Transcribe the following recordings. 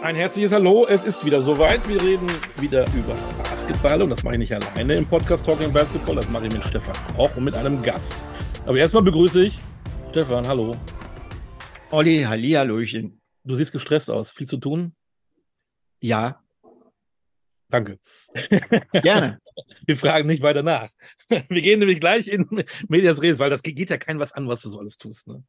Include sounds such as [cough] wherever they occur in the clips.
Ein herzliches Hallo, es ist wieder soweit. Wir reden wieder über Basketball und das mache ich nicht alleine im Podcast Talking Basketball, das mache ich mit Stefan auch und mit einem Gast. Aber erstmal begrüße ich Stefan, hallo. Olli, Hallihallöchen. Du siehst gestresst aus, viel zu tun? Ja. Danke. [laughs] Gerne. Wir fragen nicht weiter nach. Wir gehen nämlich gleich in Medias Res, weil das geht ja keinem was an, was du so alles tust. Ne?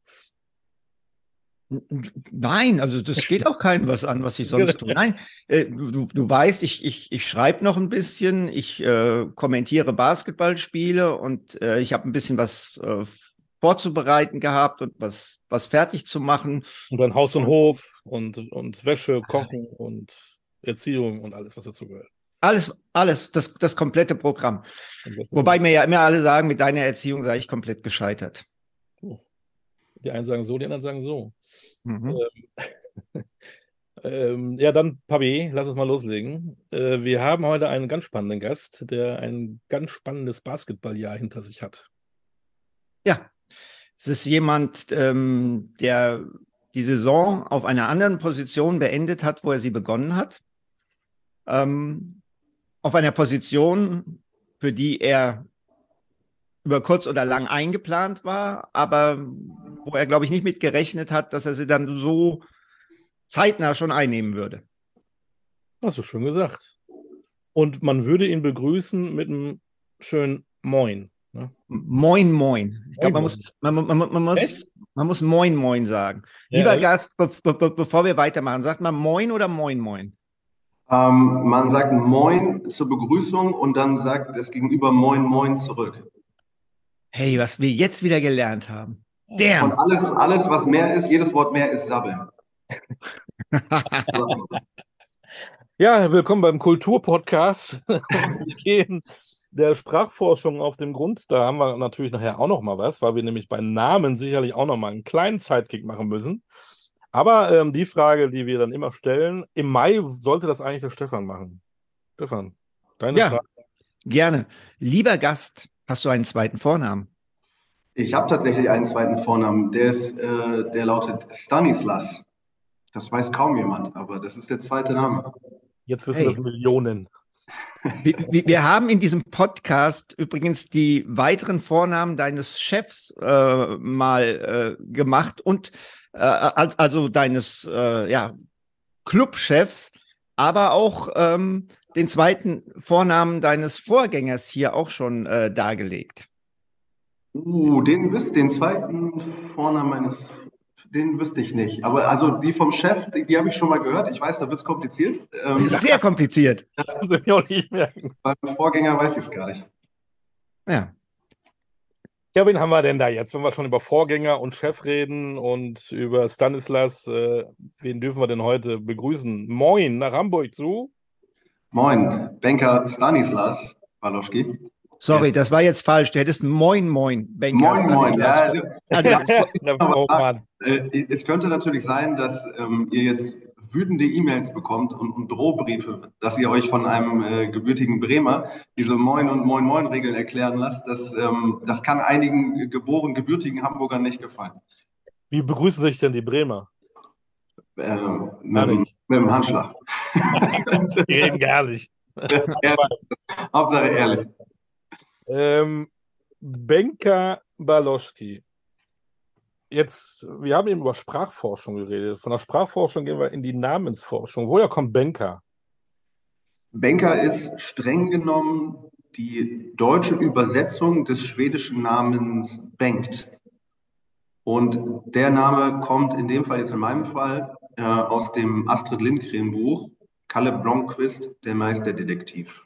Nein, also das geht auch keinem was an, was ich sonst tue. Nein, äh, du, du weißt, ich, ich, ich schreibe noch ein bisschen, ich äh, kommentiere Basketballspiele und äh, ich habe ein bisschen was äh, vorzubereiten gehabt und was, was fertig zu machen. Und dann Haus und Hof und, und Wäsche, Kochen und Erziehung und alles, was dazu gehört. Alles, alles, das, das komplette Programm. Wobei mir ja immer alle sagen, mit deiner Erziehung sei ich komplett gescheitert. Die einen sagen so, die anderen sagen so. Mhm. Ähm, [laughs] ähm, ja, dann, Pabi, lass uns mal loslegen. Äh, wir haben heute einen ganz spannenden Gast, der ein ganz spannendes Basketballjahr hinter sich hat. Ja, es ist jemand, ähm, der die Saison auf einer anderen Position beendet hat, wo er sie begonnen hat. Ähm, auf einer Position, für die er über kurz oder lang eingeplant war, aber wo er, glaube ich, nicht mit gerechnet hat, dass er sie dann so zeitnah schon einnehmen würde. Hast du schon gesagt. Und man würde ihn begrüßen mit einem schönen Moin. Ne? Moin, moin. Ich glaube, man muss, man, man, man, muss, man muss Moin, Moin sagen. Ja, Lieber ja. Gast, be be bevor wir weitermachen, sagt man Moin oder Moin, Moin? Ähm, man sagt Moin zur Begrüßung und dann sagt das Gegenüber Moin, Moin zurück. Hey, was wir jetzt wieder gelernt haben. Damn. Und alles, alles, was mehr ist, jedes Wort mehr ist Sabbeln. [laughs] ja, willkommen beim Kulturpodcast. [laughs] wir gehen der Sprachforschung auf dem Grund. Da haben wir natürlich nachher auch noch mal was, weil wir nämlich bei Namen sicherlich auch noch mal einen kleinen Zeitkick machen müssen. Aber ähm, die Frage, die wir dann immer stellen, im Mai sollte das eigentlich der Stefan machen. Stefan, deine ja, Frage. Gerne. Lieber Gast, Hast du einen zweiten Vornamen? Ich habe tatsächlich einen zweiten Vornamen. Der, ist, äh, der lautet Stanislas. Das weiß kaum jemand, aber das ist der zweite Name. Jetzt wissen hey. das Millionen. Wir, wir, haben in diesem Podcast übrigens die weiteren Vornamen deines Chefs äh, mal äh, gemacht und äh, also deines äh, ja, Clubchefs, aber auch ähm, den zweiten Vornamen deines Vorgängers hier auch schon äh, dargelegt. Uh, den wüsste, den zweiten Vornamen meines, den wüsste ich nicht. Aber also die vom Chef, die, die habe ich schon mal gehört. Ich weiß, da wird es kompliziert. Ähm, [laughs] Sehr kompliziert. [laughs] Das ich auch nicht merken. Beim Vorgänger weiß ich es gar nicht. Ja. Ja, wen haben wir denn da jetzt, wenn wir schon über Vorgänger und Chef reden und über Stanislas? Äh, wen dürfen wir denn heute begrüßen? Moin nach Hamburg zu. Moin, Banker Stanislas Walowski. Sorry, das war jetzt falsch. Du hättest Moin Moin, Banker Moin. Moin, ja. Also, [laughs] aber, äh, es könnte natürlich sein, dass ähm, ihr jetzt wütende E-Mails bekommt und, und, Drohbriefe, dass ihr euch von einem äh, gebürtigen Bremer diese Moin- und Moin-Moin-Regeln erklären lasst. Das, ähm, das kann einigen geboren gebürtigen Hamburgern nicht gefallen. Wie begrüßen sich denn die Bremer? Ähm, mit, mit, dem Handschlag. [laughs] Die reden gar nicht. Hauptsache ehrlich. Ähm, Benka Baloschki. Jetzt, wir haben eben über Sprachforschung geredet. Von der Sprachforschung gehen wir in die Namensforschung. Woher kommt Benka? Benka ist streng genommen die deutsche Übersetzung des schwedischen Namens Bengt. Und der Name kommt in dem Fall, jetzt in meinem Fall, äh, aus dem Astrid Lindgren Buch Kalle Blomqvist, der Meisterdetektiv.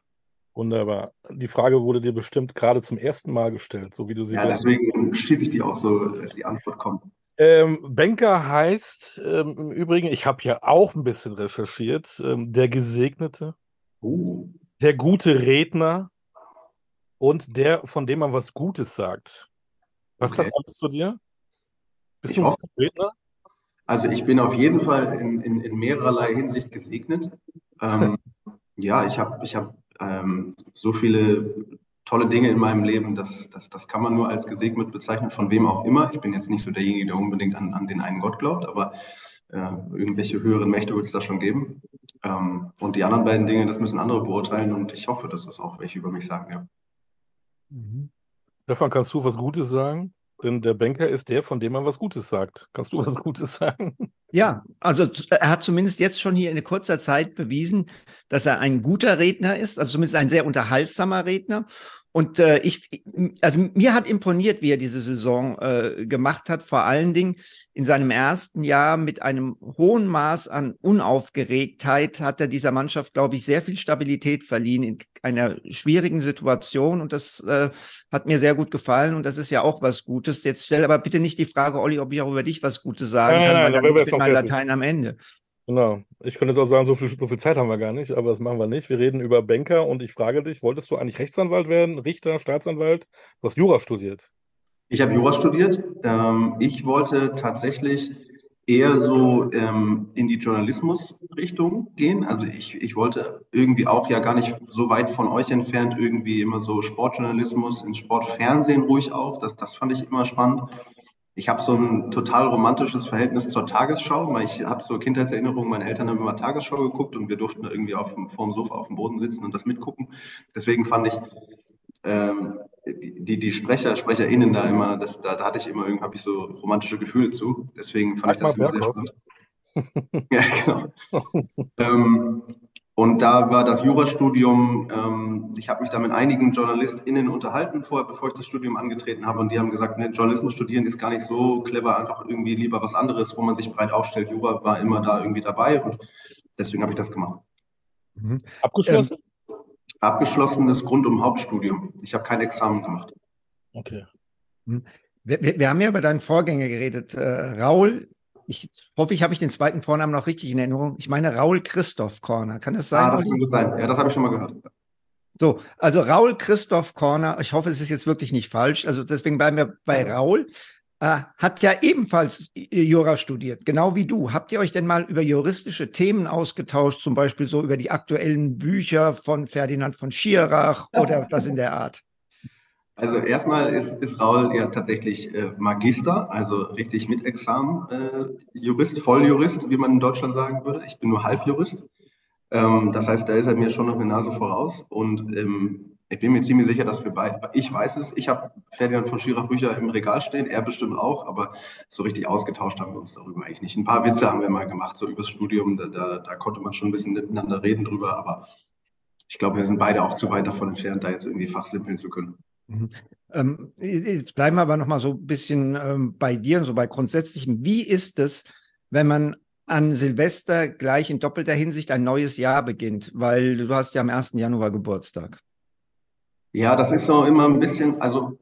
Wunderbar. Die Frage wurde dir bestimmt gerade zum ersten Mal gestellt, so wie du sie Ja, deswegen schieße ich die auch so, dass die Antwort kommt. Ähm, Banker heißt ähm, im Übrigen, ich habe ja auch ein bisschen recherchiert, ähm, der Gesegnete, uh. der gute Redner und der, von dem man was Gutes sagt. Was okay. das alles zu dir? Bist ich du ein guter Redner? Also ich bin auf jeden Fall in, in, in mehrerlei Hinsicht gesegnet. Ähm, ja, ich habe ich hab, ähm, so viele tolle Dinge in meinem Leben, das, das, das kann man nur als gesegnet bezeichnen, von wem auch immer. Ich bin jetzt nicht so derjenige, der unbedingt an, an den einen Gott glaubt, aber äh, irgendwelche höheren Mächte wird es da schon geben. Ähm, und die anderen beiden Dinge, das müssen andere beurteilen und ich hoffe, dass das auch welche über mich sagen, ja. Mhm. Stefan, kannst du was Gutes sagen? Denn der Banker ist der, von dem man was Gutes sagt. Kannst du was Gutes sagen? Ja, also er hat zumindest jetzt schon hier in kurzer Zeit bewiesen, dass er ein guter Redner ist, also zumindest ein sehr unterhaltsamer Redner. Und äh, ich, also mir hat imponiert, wie er diese Saison äh, gemacht hat, vor allen Dingen in seinem ersten Jahr mit einem hohen Maß an Unaufgeregtheit hat er dieser Mannschaft, glaube ich, sehr viel Stabilität verliehen in einer schwierigen Situation. Und das äh, hat mir sehr gut gefallen. Und das ist ja auch was Gutes. Jetzt stell aber bitte nicht die Frage, Olli, ob ich auch über dich was Gutes sagen nein, kann, nein, weil dann bin ich mit meinem Latein am Ende. Genau. Ich könnte jetzt auch sagen, so viel, so viel Zeit haben wir gar nicht, aber das machen wir nicht. Wir reden über Banker und ich frage dich, wolltest du eigentlich Rechtsanwalt werden, Richter, Staatsanwalt? Du hast Jura studiert. Ich habe Jura studiert. Ähm, ich wollte tatsächlich eher so ähm, in die Journalismusrichtung gehen. Also ich, ich wollte irgendwie auch ja gar nicht so weit von euch entfernt irgendwie immer so Sportjournalismus, ins Sportfernsehen ruhig auch. Das, das fand ich immer spannend ich habe so ein total romantisches Verhältnis zur Tagesschau, weil ich habe so Kindheitserinnerungen, meine Eltern haben immer Tagesschau geguckt und wir durften irgendwie auf dem, vor dem Sofa auf dem Boden sitzen und das mitgucken. Deswegen fand ich ähm, die, die Sprecher, SprecherInnen da immer, das, da, da hatte ich immer irgendwie, habe ich so romantische Gefühle zu. Deswegen fand Sag ich das immer sehr spannend. [laughs] ja, genau. [laughs] ähm, und da war das Jurastudium, ähm, ich habe mich da mit einigen JournalistInnen unterhalten, vorher, bevor ich das Studium angetreten habe. Und die haben gesagt, ne, Journalismus studieren ist gar nicht so clever, einfach irgendwie lieber was anderes, wo man sich breit aufstellt. Jura war immer da irgendwie dabei und deswegen habe ich das gemacht. Mhm. Abgeschlossen? Ähm, abgeschlossenes Grund- und Hauptstudium. Ich habe kein Examen gemacht. Okay. Mhm. Wir, wir, wir, haben ja über deinen Vorgänger geredet. Äh, Raul ich hoffe, ich habe ich den zweiten Vornamen noch richtig in Erinnerung. Ich meine Raul Christoph Corner. Kann das sein? Ah, das kann gut sein. Ja, das habe ich schon mal gehört. So, also Raul Christoph Corner, ich hoffe, es ist jetzt wirklich nicht falsch. Also deswegen bleiben wir bei Raul. Äh, hat ja ebenfalls Jura studiert, genau wie du. Habt ihr euch denn mal über juristische Themen ausgetauscht, zum Beispiel so über die aktuellen Bücher von Ferdinand von Schirach oder was in der Art? Also erstmal ist, ist Raul ja tatsächlich äh, Magister, also richtig mit Examen, äh, Jurist, Volljurist, wie man in Deutschland sagen würde. Ich bin nur Halbjurist. Ähm, das heißt, da ist er mir schon noch eine Nase voraus. Und ähm, ich bin mir ziemlich sicher, dass wir beide, ich weiß es, ich habe Ferdinand von Schirach Bücher im Regal stehen, er bestimmt auch, aber so richtig ausgetauscht haben wir uns darüber eigentlich nicht. Ein paar Witze haben wir mal gemacht, so übers Studium, da, da, da konnte man schon ein bisschen miteinander reden drüber, aber ich glaube, wir sind beide auch zu weit davon entfernt, da jetzt irgendwie fachsimpeln zu können. Mhm. Ähm, jetzt bleiben wir aber noch mal so ein bisschen ähm, bei dir, so bei grundsätzlichen. Wie ist es, wenn man an Silvester gleich in doppelter Hinsicht ein neues Jahr beginnt? Weil du hast ja am 1. Januar Geburtstag. Ja, das ist so immer ein bisschen, also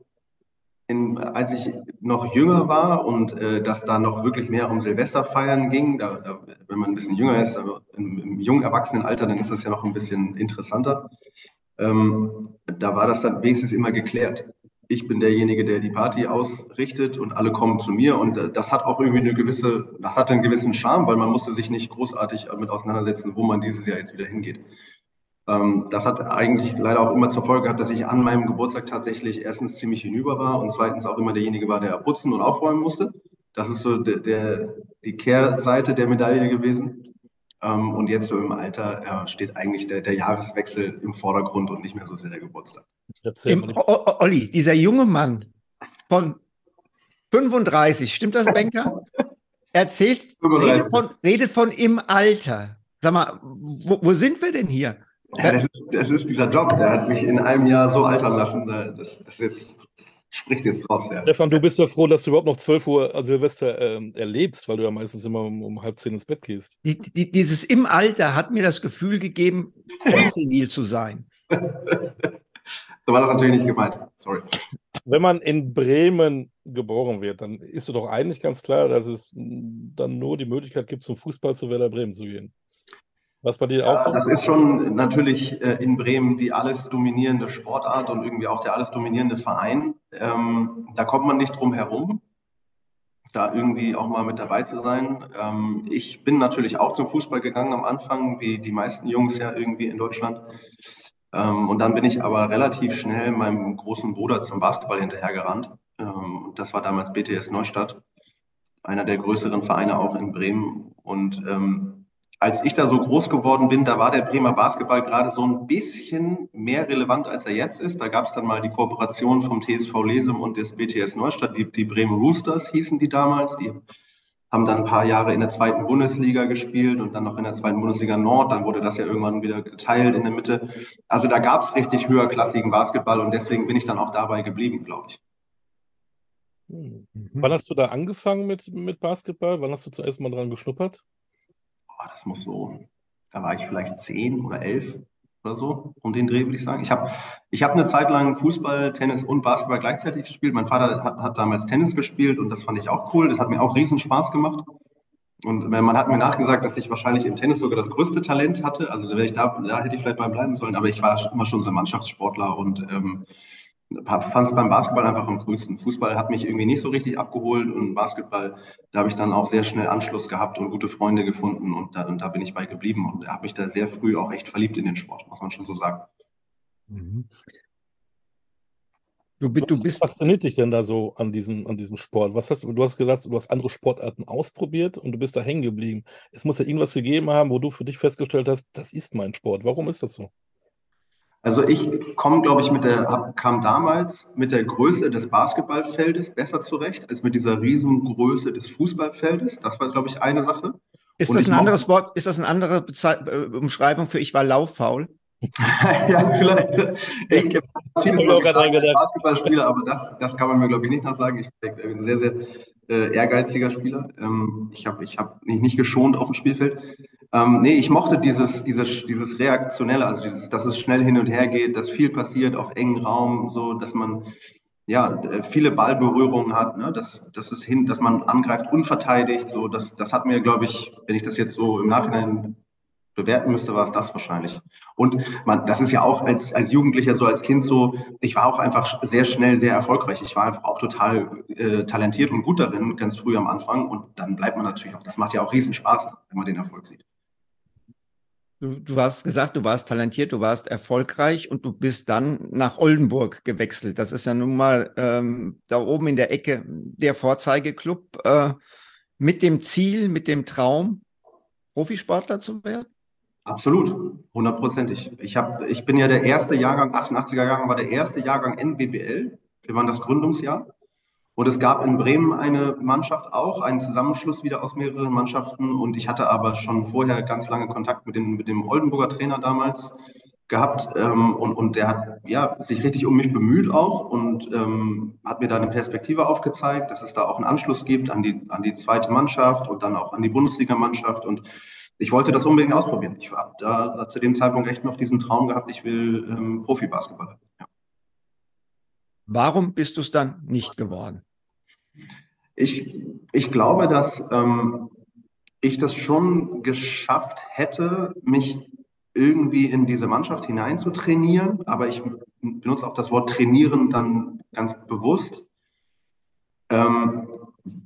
in, als ich noch jünger war und äh, dass da noch wirklich mehr um Silvesterfeiern ging, da, da, wenn man ein bisschen jünger ist, im, im jungen Erwachsenenalter, dann ist das ja noch ein bisschen interessanter ähm, da war das dann wenigstens immer geklärt. Ich bin derjenige, der die Party ausrichtet und alle kommen zu mir. Und äh, das hat auch irgendwie eine gewisse, das hat einen gewissen Charme, weil man musste sich nicht großartig damit auseinandersetzen, wo man dieses Jahr jetzt wieder hingeht. Ähm, das hat eigentlich leider auch immer zur Folge gehabt, dass ich an meinem Geburtstag tatsächlich erstens ziemlich hinüber war und zweitens auch immer derjenige war, der putzen und aufräumen musste. Das ist so der, der die Kehrseite der Medaille gewesen. Ähm, und jetzt so im Alter äh, steht eigentlich der, der, Jahreswechsel im Vordergrund und nicht mehr so sehr der Geburtstag. Im, Olli, dieser junge Mann von 35, stimmt das, Banker? Erzählt, redet von, redet von im Alter. Sag mal, wo, wo sind wir denn hier? Ja, das, ist, das, ist, dieser Job, der hat mich in einem Jahr so altern lassen. Das, das ist jetzt spricht jetzt raus, ja. Stefan, du bist ja froh, dass du überhaupt noch 12 Uhr also Silvester äh, erlebst, weil du ja meistens immer um, um halb zehn ins Bett gehst. Die, die, dieses im Alter hat mir das Gefühl gegeben, senil zu sein. [laughs] so war das natürlich nicht gemeint. Sorry. Wenn man in Bremen geboren wird, dann ist doch eigentlich ganz klar, dass es dann nur die Möglichkeit gibt, zum Fußball zu Werder Bremen zu gehen. Was bei dir auch so? Das ist schon natürlich äh, in Bremen die alles dominierende Sportart und irgendwie auch der alles dominierende Verein. Ähm, da kommt man nicht drum herum, da irgendwie auch mal mit dabei zu sein. Ähm, ich bin natürlich auch zum Fußball gegangen am Anfang, wie die meisten Jungs ja irgendwie in Deutschland. Ähm, und dann bin ich aber relativ schnell meinem großen Bruder zum Basketball hinterhergerannt. Ähm, das war damals BTS Neustadt. einer der größeren Vereine auch in Bremen. Und ähm, als ich da so groß geworden bin, da war der Bremer Basketball gerade so ein bisschen mehr relevant, als er jetzt ist. Da gab es dann mal die Kooperation vom TSV Lesum und des BTS Neustadt, die, die Bremen Roosters hießen die damals. Die haben dann ein paar Jahre in der zweiten Bundesliga gespielt und dann noch in der zweiten Bundesliga Nord. Dann wurde das ja irgendwann wieder geteilt in der Mitte. Also da gab es richtig höherklassigen Basketball und deswegen bin ich dann auch dabei geblieben, glaube ich. Mhm. Wann hast du da angefangen mit, mit Basketball? Wann hast du zuerst mal dran geschnuppert? Das muss so, da war ich vielleicht zehn oder elf oder so, um den Dreh würde ich sagen. Ich habe ich hab eine Zeit lang Fußball, Tennis und Basketball gleichzeitig gespielt. Mein Vater hat, hat damals Tennis gespielt und das fand ich auch cool. Das hat mir auch riesen Spaß gemacht. Und man hat mir nachgesagt, dass ich wahrscheinlich im Tennis sogar das größte Talent hatte. Also da, da hätte ich vielleicht mal bleiben sollen, aber ich war immer schon so ein Mannschaftssportler und ähm, fand es beim Basketball einfach am coolsten. Fußball hat mich irgendwie nicht so richtig abgeholt und Basketball, da habe ich dann auch sehr schnell Anschluss gehabt und gute Freunde gefunden und da, und da bin ich bei geblieben und habe mich da sehr früh auch echt verliebt in den Sport, muss man schon so sagen. Mhm. Du, du was bist fasziniert dich denn da so an diesem, an diesem Sport? Was hast du hast gesagt, du hast andere Sportarten ausprobiert und du bist da hängen geblieben. Es muss ja irgendwas gegeben haben, wo du für dich festgestellt hast, das ist mein Sport. Warum ist das so? Also ich komme, glaube ich, mit der, kam damals mit der Größe des Basketballfeldes besser zurecht als mit dieser Riesengröße des Fußballfeldes. Das war, glaube ich, eine Sache. Ist Und das ein anderes Wort, ist das eine andere Bezei äh, Umschreibung für ich war lauffaul? [laughs] ja, vielleicht. Ich kenne vieles Basketballspieler, aber das, das kann man mir, glaube ich, nicht nachsagen. Ich bin ein sehr, sehr äh, ehrgeiziger Spieler. Ähm, ich habe ich hab mich nicht geschont auf dem Spielfeld. Ähm, nee, ich mochte dieses, dieses, dieses Reaktionelle, also dieses, dass es schnell hin und her geht, dass viel passiert auf engen Raum, so dass man ja viele Ballberührungen hat, ne? dass, dass es hin, dass man angreift unverteidigt. So, das, das hat mir, glaube ich, wenn ich das jetzt so im Nachhinein bewerten müsste, war es das wahrscheinlich. Und man, das ist ja auch als, als Jugendlicher, so als Kind so, ich war auch einfach sehr schnell sehr erfolgreich. Ich war einfach auch total äh, talentiert und gut darin, ganz früh am Anfang. Und dann bleibt man natürlich auch, das macht ja auch riesen Spaß, wenn man den Erfolg sieht. Du, du hast gesagt, du warst talentiert, du warst erfolgreich und du bist dann nach Oldenburg gewechselt. Das ist ja nun mal ähm, da oben in der Ecke der Vorzeigeklub äh, mit dem Ziel, mit dem Traum, Profisportler zu werden? Absolut, hundertprozentig. Ich, hab, ich bin ja der erste Jahrgang, 88er Jahrgang war der erste Jahrgang NBBL. Wir waren das Gründungsjahr. Und es gab in Bremen eine Mannschaft auch, einen Zusammenschluss wieder aus mehreren Mannschaften. Und ich hatte aber schon vorher ganz lange Kontakt mit dem, mit dem Oldenburger Trainer damals gehabt. Ähm, und, und der hat ja, sich richtig um mich bemüht auch und ähm, hat mir da eine Perspektive aufgezeigt, dass es da auch einen Anschluss gibt an die, an die zweite Mannschaft und dann auch an die Bundesligamannschaft. Und ich wollte das unbedingt ausprobieren. Ich habe da zu dem Zeitpunkt echt noch diesen Traum gehabt, ich will ähm, Profibasketballer. Ja. Warum bist du es dann nicht geworden? Ich, ich glaube, dass ähm, ich das schon geschafft hätte, mich irgendwie in diese Mannschaft hinein zu trainieren, aber ich benutze auch das Wort trainieren dann ganz bewusst, ähm,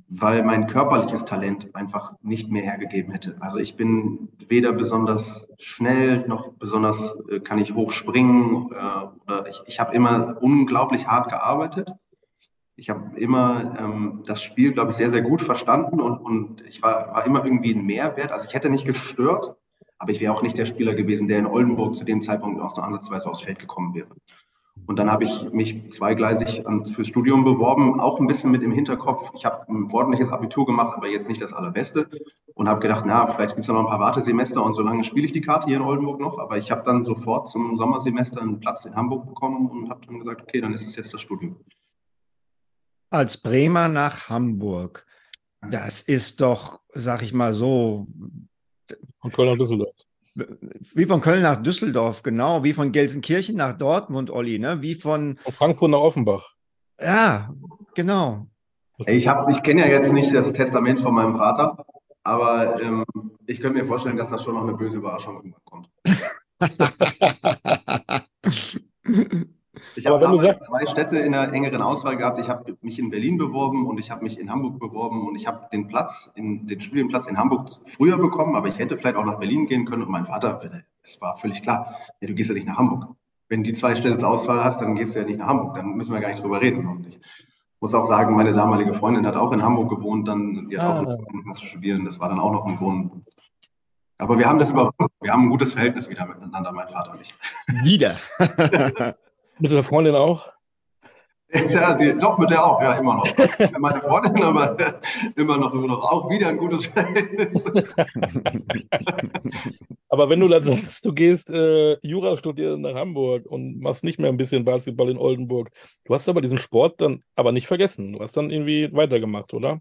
weil mein körperliches Talent einfach nicht mehr hergegeben hätte. Also ich bin weder besonders schnell noch besonders äh, kann ich hoch springen. Äh, oder ich, ich habe immer unglaublich hart gearbeitet ich habe immer ähm, das Spiel, glaube ich, sehr, sehr gut verstanden und, und ich war, war immer irgendwie ein Mehrwert. Also ich hätte nicht gestört, aber ich wäre auch nicht der Spieler gewesen, der in Oldenburg zu dem Zeitpunkt auch so ansatzweise aufs Feld gekommen wäre. Und dann habe ich mich zweigleisig fürs Studium beworben, auch ein bisschen mit dem Hinterkopf. Ich habe ein ordentliches Abitur gemacht, aber jetzt nicht das allerbeste. Und habe gedacht, na, vielleicht gibt es noch ein paar Wartesemester und so lange spiele ich die Karte hier in Oldenburg noch. Aber ich habe dann sofort zum Sommersemester einen Platz in Hamburg bekommen und habe dann gesagt, okay, dann ist es jetzt das Studium als Bremer nach Hamburg. Das ist doch, sag ich mal so. Von Köln nach Düsseldorf. Wie von Köln nach Düsseldorf, genau. Wie von Gelsenkirchen nach Dortmund, Olli, ne? Wie von. von Frankfurt nach Offenbach. Ja, genau. Ich, ich kenne ja jetzt nicht das Testament von meinem Vater, aber ähm, ich könnte mir vorstellen, dass da schon noch eine böse Überraschung irgendwann kommt. [laughs] Ich habe zwei Städte in der engeren Auswahl gehabt. Ich habe mich in Berlin beworben und ich habe mich in Hamburg beworben und ich habe den Platz, in, den Studienplatz in Hamburg früher bekommen, aber ich hätte vielleicht auch nach Berlin gehen können und mein Vater, es war völlig klar, ja, du gehst ja nicht nach Hamburg. Wenn die zwei Städte zur Auswahl hast, dann gehst du ja nicht nach Hamburg, dann müssen wir gar nicht drüber reden. Und ich muss auch sagen, meine damalige Freundin hat auch in Hamburg gewohnt, dann die hat ah. auch zu studieren. Das war dann auch noch ein Grund. Aber wir haben das überwunden. Wir haben ein gutes Verhältnis wieder miteinander, mein Vater und ich. Wieder. [laughs] Mit der Freundin auch? Ja, die, doch, mit der auch, ja, immer noch. Meine Freundin, aber immer noch, immer noch. Auch wieder ein gutes Verhältnis. aber wenn du dann sagst, du gehst äh, Jura studieren nach Hamburg und machst nicht mehr ein bisschen Basketball in Oldenburg, du hast aber diesen Sport dann aber nicht vergessen. Du hast dann irgendwie weitergemacht, oder?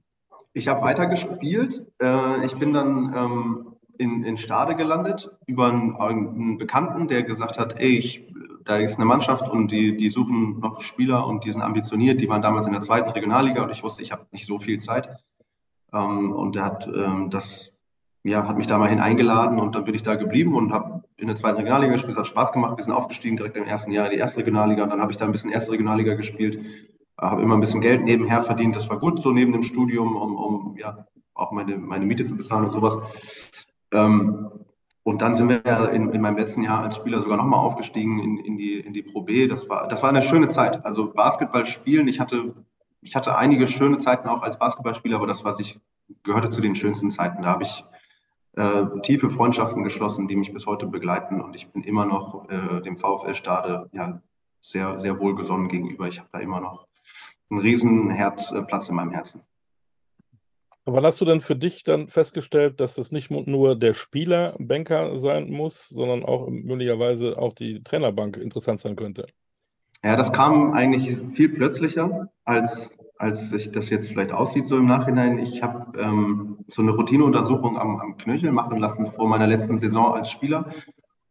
Ich habe weitergespielt. Äh, ich bin dann ähm, in, in Stade gelandet über einen, einen, Bekannten, der gesagt hat, ey, ich, da ist eine Mannschaft und die, die suchen noch Spieler und die sind ambitioniert. Die waren damals in der zweiten Regionalliga und ich wusste, ich habe nicht so viel Zeit. Ähm, und der hat ähm, das, ja, hat mich da mal hineingeladen und dann bin ich da geblieben und habe in der zweiten Regionalliga gespielt. Es hat Spaß gemacht, wir sind aufgestiegen direkt im ersten Jahr in die erste Regionalliga. Und dann habe ich da ein bisschen erste Regionalliga gespielt, habe immer ein bisschen Geld nebenher verdient. Das war gut so neben dem Studium, um, um ja, auch meine, meine Miete zu bezahlen und sowas. Ähm, und dann sind wir ja in, in, meinem letzten Jahr als Spieler sogar nochmal aufgestiegen in, in, die, in die Pro B. Das war, das war eine schöne Zeit. Also Basketball spielen, ich hatte, ich hatte einige schöne Zeiten auch als Basketballspieler, aber das, was ich gehörte zu den schönsten Zeiten. Da habe ich äh, tiefe Freundschaften geschlossen, die mich bis heute begleiten. Und ich bin immer noch äh, dem VfL Stade ja, sehr, sehr wohlgesonnen gegenüber. Ich habe da immer noch einen riesen Herzplatz in meinem Herzen. Wann hast du denn für dich dann festgestellt, dass es nicht nur der Spieler Banker sein muss, sondern auch möglicherweise auch die Trainerbank interessant sein könnte? Ja, das kam eigentlich viel plötzlicher, als, als sich das jetzt vielleicht aussieht so im Nachhinein. Ich habe ähm, so eine Routineuntersuchung am, am Knöchel machen lassen vor meiner letzten Saison als Spieler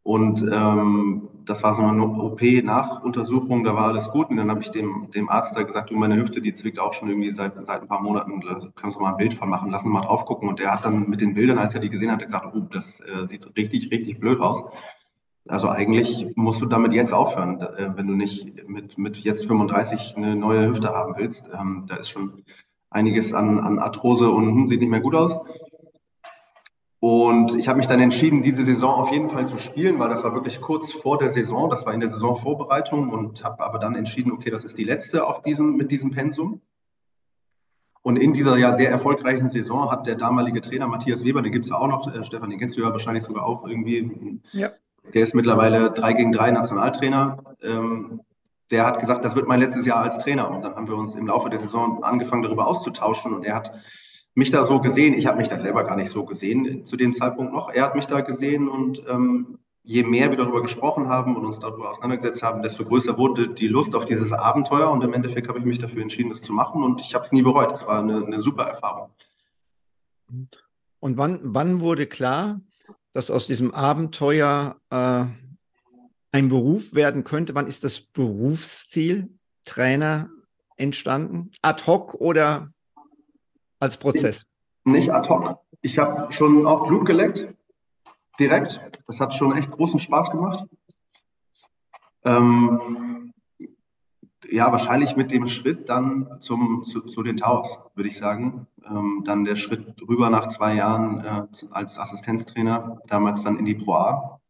und ähm, das war so eine OP-Nachuntersuchung, da war alles gut. Und dann habe ich dem, dem Arzt da gesagt, du, meine Hüfte, die zwickt auch schon irgendwie seit, seit ein paar Monaten, da kannst du mal ein Bild von machen, lass uns mal drauf gucken. Und der hat dann mit den Bildern, als er die gesehen hat, gesagt, oh, das äh, sieht richtig, richtig blöd aus. Also eigentlich musst du damit jetzt aufhören, äh, wenn du nicht mit, mit jetzt 35 eine neue Hüfte haben willst. Ähm, da ist schon einiges an, an Arthrose und hm, sieht nicht mehr gut aus. Und ich habe mich dann entschieden, diese Saison auf jeden Fall zu spielen, weil das war wirklich kurz vor der Saison. Das war in der Saisonvorbereitung und habe aber dann entschieden, okay, das ist die letzte auf diesem, mit diesem Pensum. Und in dieser ja sehr erfolgreichen Saison hat der damalige Trainer Matthias Weber, den gibt es ja auch noch, äh, Stefan, den kennst du ja wahrscheinlich sogar auch irgendwie. Ja. Der ist mittlerweile 3 gegen 3 Nationaltrainer. Ähm, der hat gesagt, das wird mein letztes Jahr als Trainer. Und dann haben wir uns im Laufe der Saison angefangen, darüber auszutauschen. Und er hat mich da so gesehen. Ich habe mich da selber gar nicht so gesehen zu dem Zeitpunkt noch. Er hat mich da gesehen und ähm, je mehr wir darüber gesprochen haben und uns darüber auseinandergesetzt haben, desto größer wurde die Lust auf dieses Abenteuer und im Endeffekt habe ich mich dafür entschieden, das zu machen und ich habe es nie bereut. Es war eine, eine, super Erfahrung. Und wann, wann wurde klar, dass aus diesem Abenteuer äh, ein Beruf werden könnte? Wann ist das Berufsziel Trainer entstanden? Ad hoc oder als Prozess? Nicht ad hoc. Ich habe schon auch Blut geleckt, direkt. Das hat schon echt großen Spaß gemacht. Ähm, ja, wahrscheinlich mit dem Schritt dann zum, zu, zu den Towers, würde ich sagen. Ähm, dann der Schritt rüber nach zwei Jahren äh, als Assistenztrainer, damals dann in die Pro A.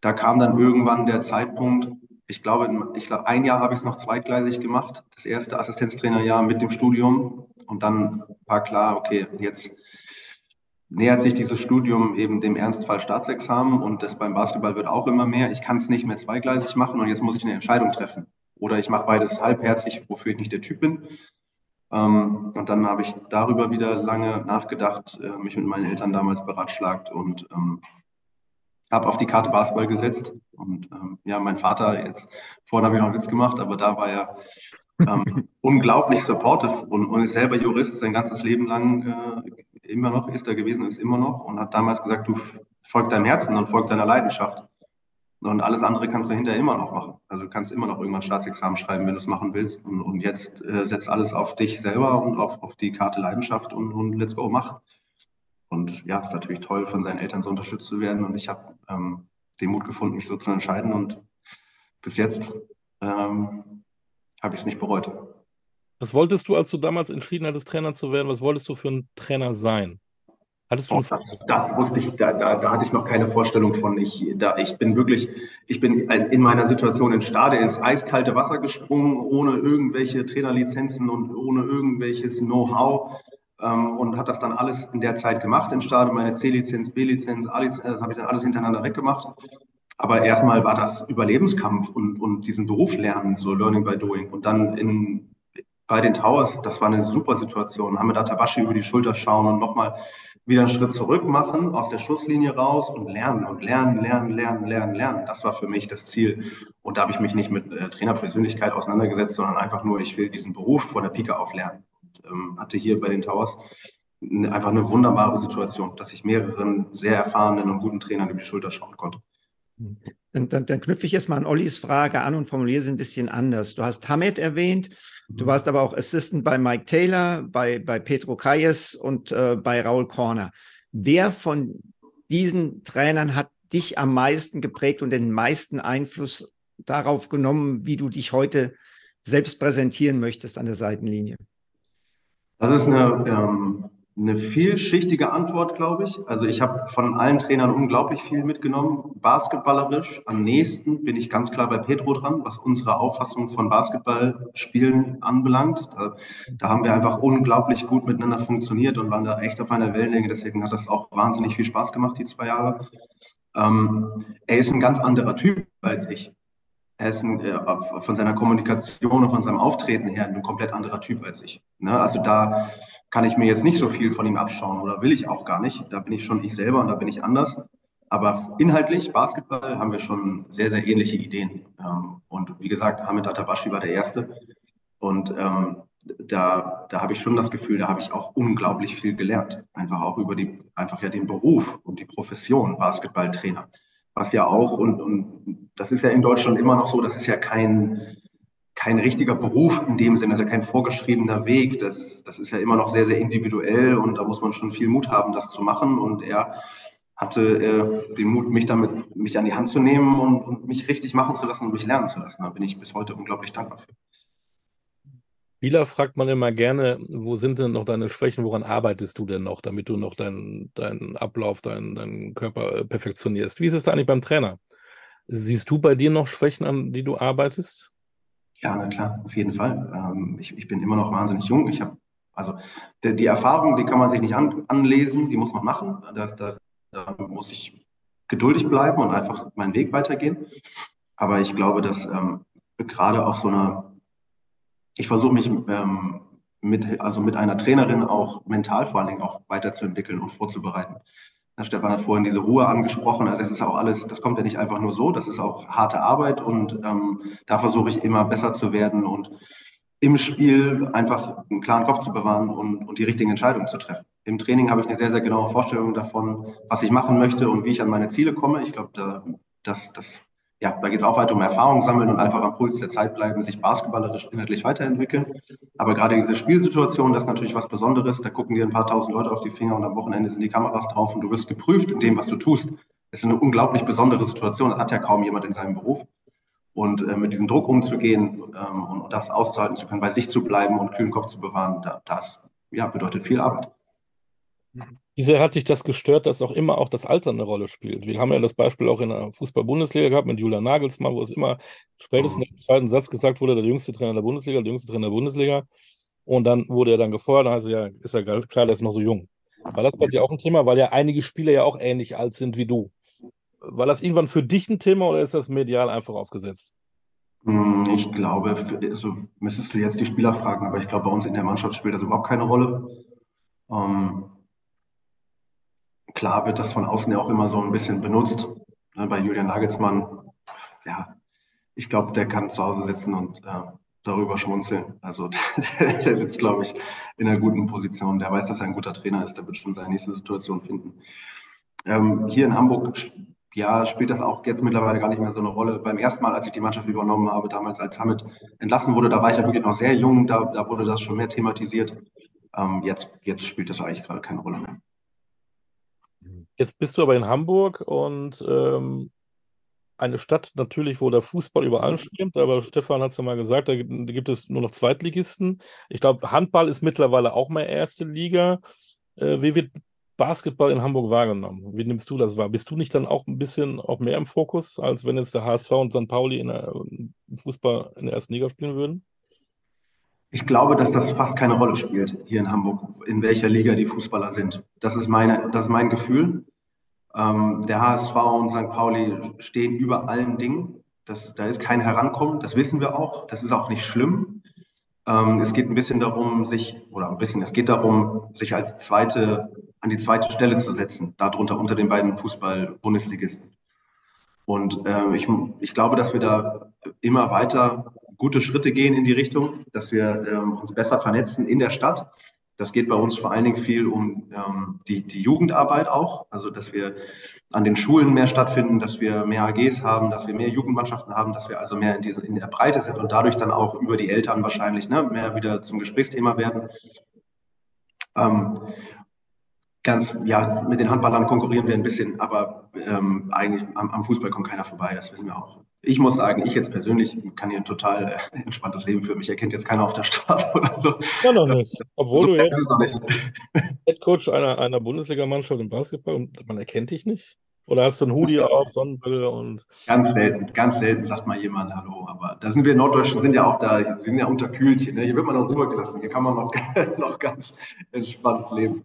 Da kam dann irgendwann der Zeitpunkt, ich glaube, ich glaube ein Jahr habe ich es noch zweigleisig gemacht, das erste Assistenztrainerjahr mit dem Studium und dann war klar, okay, jetzt nähert sich dieses Studium eben dem Ernstfall Staatsexamen und das beim Basketball wird auch immer mehr. Ich kann es nicht mehr zweigleisig machen und jetzt muss ich eine Entscheidung treffen. Oder ich mache beides halbherzig, wofür ich nicht der Typ bin. Ähm, und dann habe ich darüber wieder lange nachgedacht, äh, mich mit meinen Eltern damals beratschlagt und ähm, habe auf die Karte Basketball gesetzt. Und ähm, ja, mein Vater, jetzt vorhin habe ich noch einen Witz gemacht, aber da war er ähm, unglaublich supportive und, und, ist selber Jurist sein ganzes Leben lang äh, immer noch, ist er gewesen, ist immer noch und hat damals gesagt, du folg deinem Herzen und folg deiner Leidenschaft. Und alles andere kannst du hinterher immer noch machen. Also du kannst immer noch irgendwann Staatsexamen schreiben, wenn du es machen willst. Und, und jetzt äh, setz alles auf dich selber und auf, auf die Karte Leidenschaft und, und let's go, mach. Und ja, ist natürlich toll, von seinen Eltern so unterstützt zu werden. Und ich habe ähm, den Mut gefunden, mich so zu entscheiden. Und bis jetzt ähm, habe ich es nicht bereut. Was wolltest du, als du damals entschieden hattest, Trainer zu werden, was wolltest du für ein Trainer sein? Hattest du oh, das, das wusste ich, da, da, da hatte ich noch keine Vorstellung von. Ich, da, ich bin wirklich, ich bin in meiner Situation in Stade ins eiskalte Wasser gesprungen, ohne irgendwelche Trainerlizenzen und ohne irgendwelches Know-how ähm, und hat das dann alles in der Zeit gemacht in Stade, meine C-Lizenz, B-Lizenz, A-Lizenz, das habe ich dann alles hintereinander weggemacht. Aber erstmal war das Überlebenskampf und, und diesen Beruf lernen, so Learning by Doing. Und dann in, bei den Towers, das war eine super Situation. Haben wir da Tabashi über die Schulter schauen und nochmal wieder einen Schritt zurück machen, aus der Schusslinie raus und lernen und lernen, lernen, lernen, lernen, lernen. Das war für mich das Ziel. Und da habe ich mich nicht mit äh, Trainerpersönlichkeit auseinandergesetzt, sondern einfach nur, ich will diesen Beruf von der Pike auf lernen. Und, ähm, hatte hier bei den Towers einfach eine wunderbare Situation, dass ich mehreren sehr erfahrenen und guten Trainern über die Schulter schauen konnte. Dann, dann, dann knüpfe ich jetzt mal an Ollis Frage an und formuliere sie ein bisschen anders. Du hast Hamed erwähnt, du mhm. warst aber auch Assistant bei Mike Taylor, bei, bei Petro Kayes und äh, bei Raul Korner. Wer von diesen Trainern hat dich am meisten geprägt und den meisten Einfluss darauf genommen, wie du dich heute selbst präsentieren möchtest an der Seitenlinie? Das ist eine ähm, eine vielschichtige Antwort, glaube ich. Also ich habe von allen Trainern unglaublich viel mitgenommen. Basketballerisch am nächsten bin ich ganz klar bei Petro dran, was unsere Auffassung von Basketballspielen anbelangt. Da, da, haben wir einfach unglaublich gut miteinander funktioniert und waren da echt auf einer Wellenlänge. Deswegen hat das auch wahnsinnig viel Spaß gemacht, die zwei Jahre. Ähm, er ist ein ganz anderer Typ als ich er ist äh, von seiner Kommunikation und von seinem Auftreten her ein komplett anderer Typ als ich. Ne? Also da kann ich mir jetzt nicht so viel von ihm abschauen oder will ich auch gar nicht. Da bin ich schon ich selber und da bin ich anders. Aber inhaltlich, Basketball, haben wir schon sehr, sehr ähnliche Ideen. Ähm, und wie gesagt, Hamid Atabashi war der Erste. Und ähm, da, da habe ich schon das Gefühl, da habe ich auch unglaublich viel gelernt. Einfach auch über die, einfach ja den Beruf und die Profession Basketballtrainer was ja auch, und, und das ist ja in Deutschland immer noch so, das ist ja kein, kein richtiger Beruf in dem Sinne, das ist ja kein vorgeschriebener Weg. Das, das ist ja immer noch sehr, sehr individuell und da muss man schon viel Mut haben, das zu machen. Und er hatte äh, den Mut, mich damit, mich an die Hand zu nehmen und, und mich richtig machen zu lassen und mich lernen zu lassen. Da bin ich bis heute unglaublich dankbar für. Spieler fragt man immer gerne, wo sind denn noch deine Schwächen, woran arbeitest du denn noch, damit du noch deinen, deinen Ablauf, deinen, deinen Körper äh, perfektionierst? Wie ist es da eigentlich beim Trainer? Siehst du bei dir noch Schwächen, an die du arbeitest? Ja, na klar, auf jeden Fall. Ähm, ich, ich bin immer noch wahnsinnig jung. Ich habe, also die, die, Erfahrung, die kann man sich nicht an, anlesen, die muss man machen. Das, da, da muss ich geduldig bleiben und einfach meinen Weg weitergehen. Aber ich glaube, dass ähm, gerade auf so einer ich versuche mich ähm, mit, also mit einer Trainerin auch mental vor allen Dingen auch weiterzuentwickeln und vorzubereiten. Herr Stefan hat vorhin diese Ruhe angesprochen. Also es ist auch alles, das kommt ja nicht einfach nur so, das ist auch harte Arbeit und ähm, da versuche ich immer besser zu werden und im Spiel einfach einen klaren Kopf zu bewahren und, und die richtigen Entscheidungen zu treffen. Im Training habe ich eine sehr, sehr genaue Vorstellung davon, was ich machen möchte und wie ich an meine Ziele komme. Ich glaube, da, das, das ja, da geht es auch weiter um Erfahrung sammeln und einfach am Puls der Zeit bleiben, sich basketballerisch inhaltlich weiterentwickeln. Aber gerade diese Spielsituation, das ist natürlich was Besonderes. Da gucken dir ein paar tausend Leute auf die Finger und am Wochenende sind die Kameras drauf und du wirst geprüft in dem, was du tust. Das ist eine unglaublich besondere Situation. Das hat ja kaum jemand in seinem Beruf. Und äh, mit diesem Druck umzugehen ähm, und das auszuhalten zu können, bei sich zu bleiben und kühlen Kopf zu bewahren, da, das ja, bedeutet viel Arbeit. Wie sehr hat dich das gestört, dass auch immer auch das Alter eine Rolle spielt? Wir haben ja das Beispiel auch in der Fußball-Bundesliga gehabt mit Julian Nagelsmann, wo es immer spätestens im zweiten Satz gesagt wurde, der jüngste Trainer der Bundesliga, der jüngste Trainer der Bundesliga. Und dann wurde er dann gefeuert, dann heißt es ja, ist ja klar, der ist noch so jung. War das bei dir auch ein Thema, weil ja einige Spieler ja auch ähnlich alt sind wie du? War das irgendwann für dich ein Thema oder ist das medial einfach aufgesetzt? Hm, ich glaube, also müsstest du jetzt die Spieler fragen, aber ich glaube, bei uns in der Mannschaft spielt das überhaupt keine Rolle. Ähm, Klar wird das von außen ja auch immer so ein bisschen benutzt. Ne, bei Julian Nagelsmann, ja, ich glaube, der kann zu Hause sitzen und äh, darüber schmunzeln. Also [laughs] der, der sitzt, glaube ich, in einer guten Position. Der weiß, dass er ein guter Trainer ist. Der wird schon seine nächste Situation finden. Ähm, hier in Hamburg, ja, spielt das auch jetzt mittlerweile gar nicht mehr so eine Rolle. Beim ersten Mal, als ich die Mannschaft übernommen habe, damals als Hamid entlassen wurde, da war ich ja wirklich noch sehr jung. Da, da wurde das schon mehr thematisiert. Ähm, jetzt, jetzt spielt das eigentlich gerade keine Rolle mehr. Jetzt bist du aber in Hamburg und ähm, eine Stadt natürlich, wo der Fußball über allem stimmt, aber Stefan hat es ja mal gesagt, da gibt es nur noch Zweitligisten. Ich glaube, Handball ist mittlerweile auch mal erste Liga. Äh, wie wird Basketball in Hamburg wahrgenommen? Wie nimmst du das wahr? Bist du nicht dann auch ein bisschen auch mehr im Fokus, als wenn jetzt der HSV und St. Pauli in der, Fußball in der ersten Liga spielen würden? Ich glaube, dass das fast keine Rolle spielt hier in Hamburg, in welcher Liga die Fußballer sind. Das ist, meine, das ist mein Gefühl. Ähm, der HSV und St. Pauli stehen über allen Dingen. Das, da ist kein Herankommen, das wissen wir auch. Das ist auch nicht schlimm. Ähm, es geht ein bisschen darum, sich, oder ein bisschen, es geht darum, sich als zweite, an die zweite Stelle zu setzen, darunter unter den beiden Fußball-Bundesligisten. Und äh, ich, ich glaube, dass wir da immer weiter gute Schritte gehen in die Richtung, dass wir ähm, uns besser vernetzen in der Stadt. Das geht bei uns vor allen Dingen viel um ähm, die, die Jugendarbeit auch, also dass wir an den Schulen mehr stattfinden, dass wir mehr AGs haben, dass wir mehr Jugendmannschaften haben, dass wir also mehr in, diese, in der Breite sind und dadurch dann auch über die Eltern wahrscheinlich ne, mehr wieder zum Gesprächsthema werden. Ähm, ganz, ja, mit den Handballern konkurrieren wir ein bisschen, aber ähm, eigentlich am, am, Fußball kommt keiner vorbei, das wissen wir auch. Ich muss sagen, ich jetzt persönlich kann hier ein total äh, entspanntes Leben führen. Mich erkennt jetzt keiner auf der Straße [laughs] oder so. Ja, noch nicht. Obwohl so du jetzt Headcoach einer, einer Bundesligamannschaft im Basketball und man erkennt dich nicht? Oder hast du ein Hoodie auf, Sonnenbrille und. Ganz selten, ganz selten sagt mal jemand Hallo. Aber da sind wir Norddeutschen, sind ja auch da, sind ja unterkühlt hier. Ne? Hier wird man noch rübergelassen. Hier kann man noch, [laughs] noch ganz entspannt leben.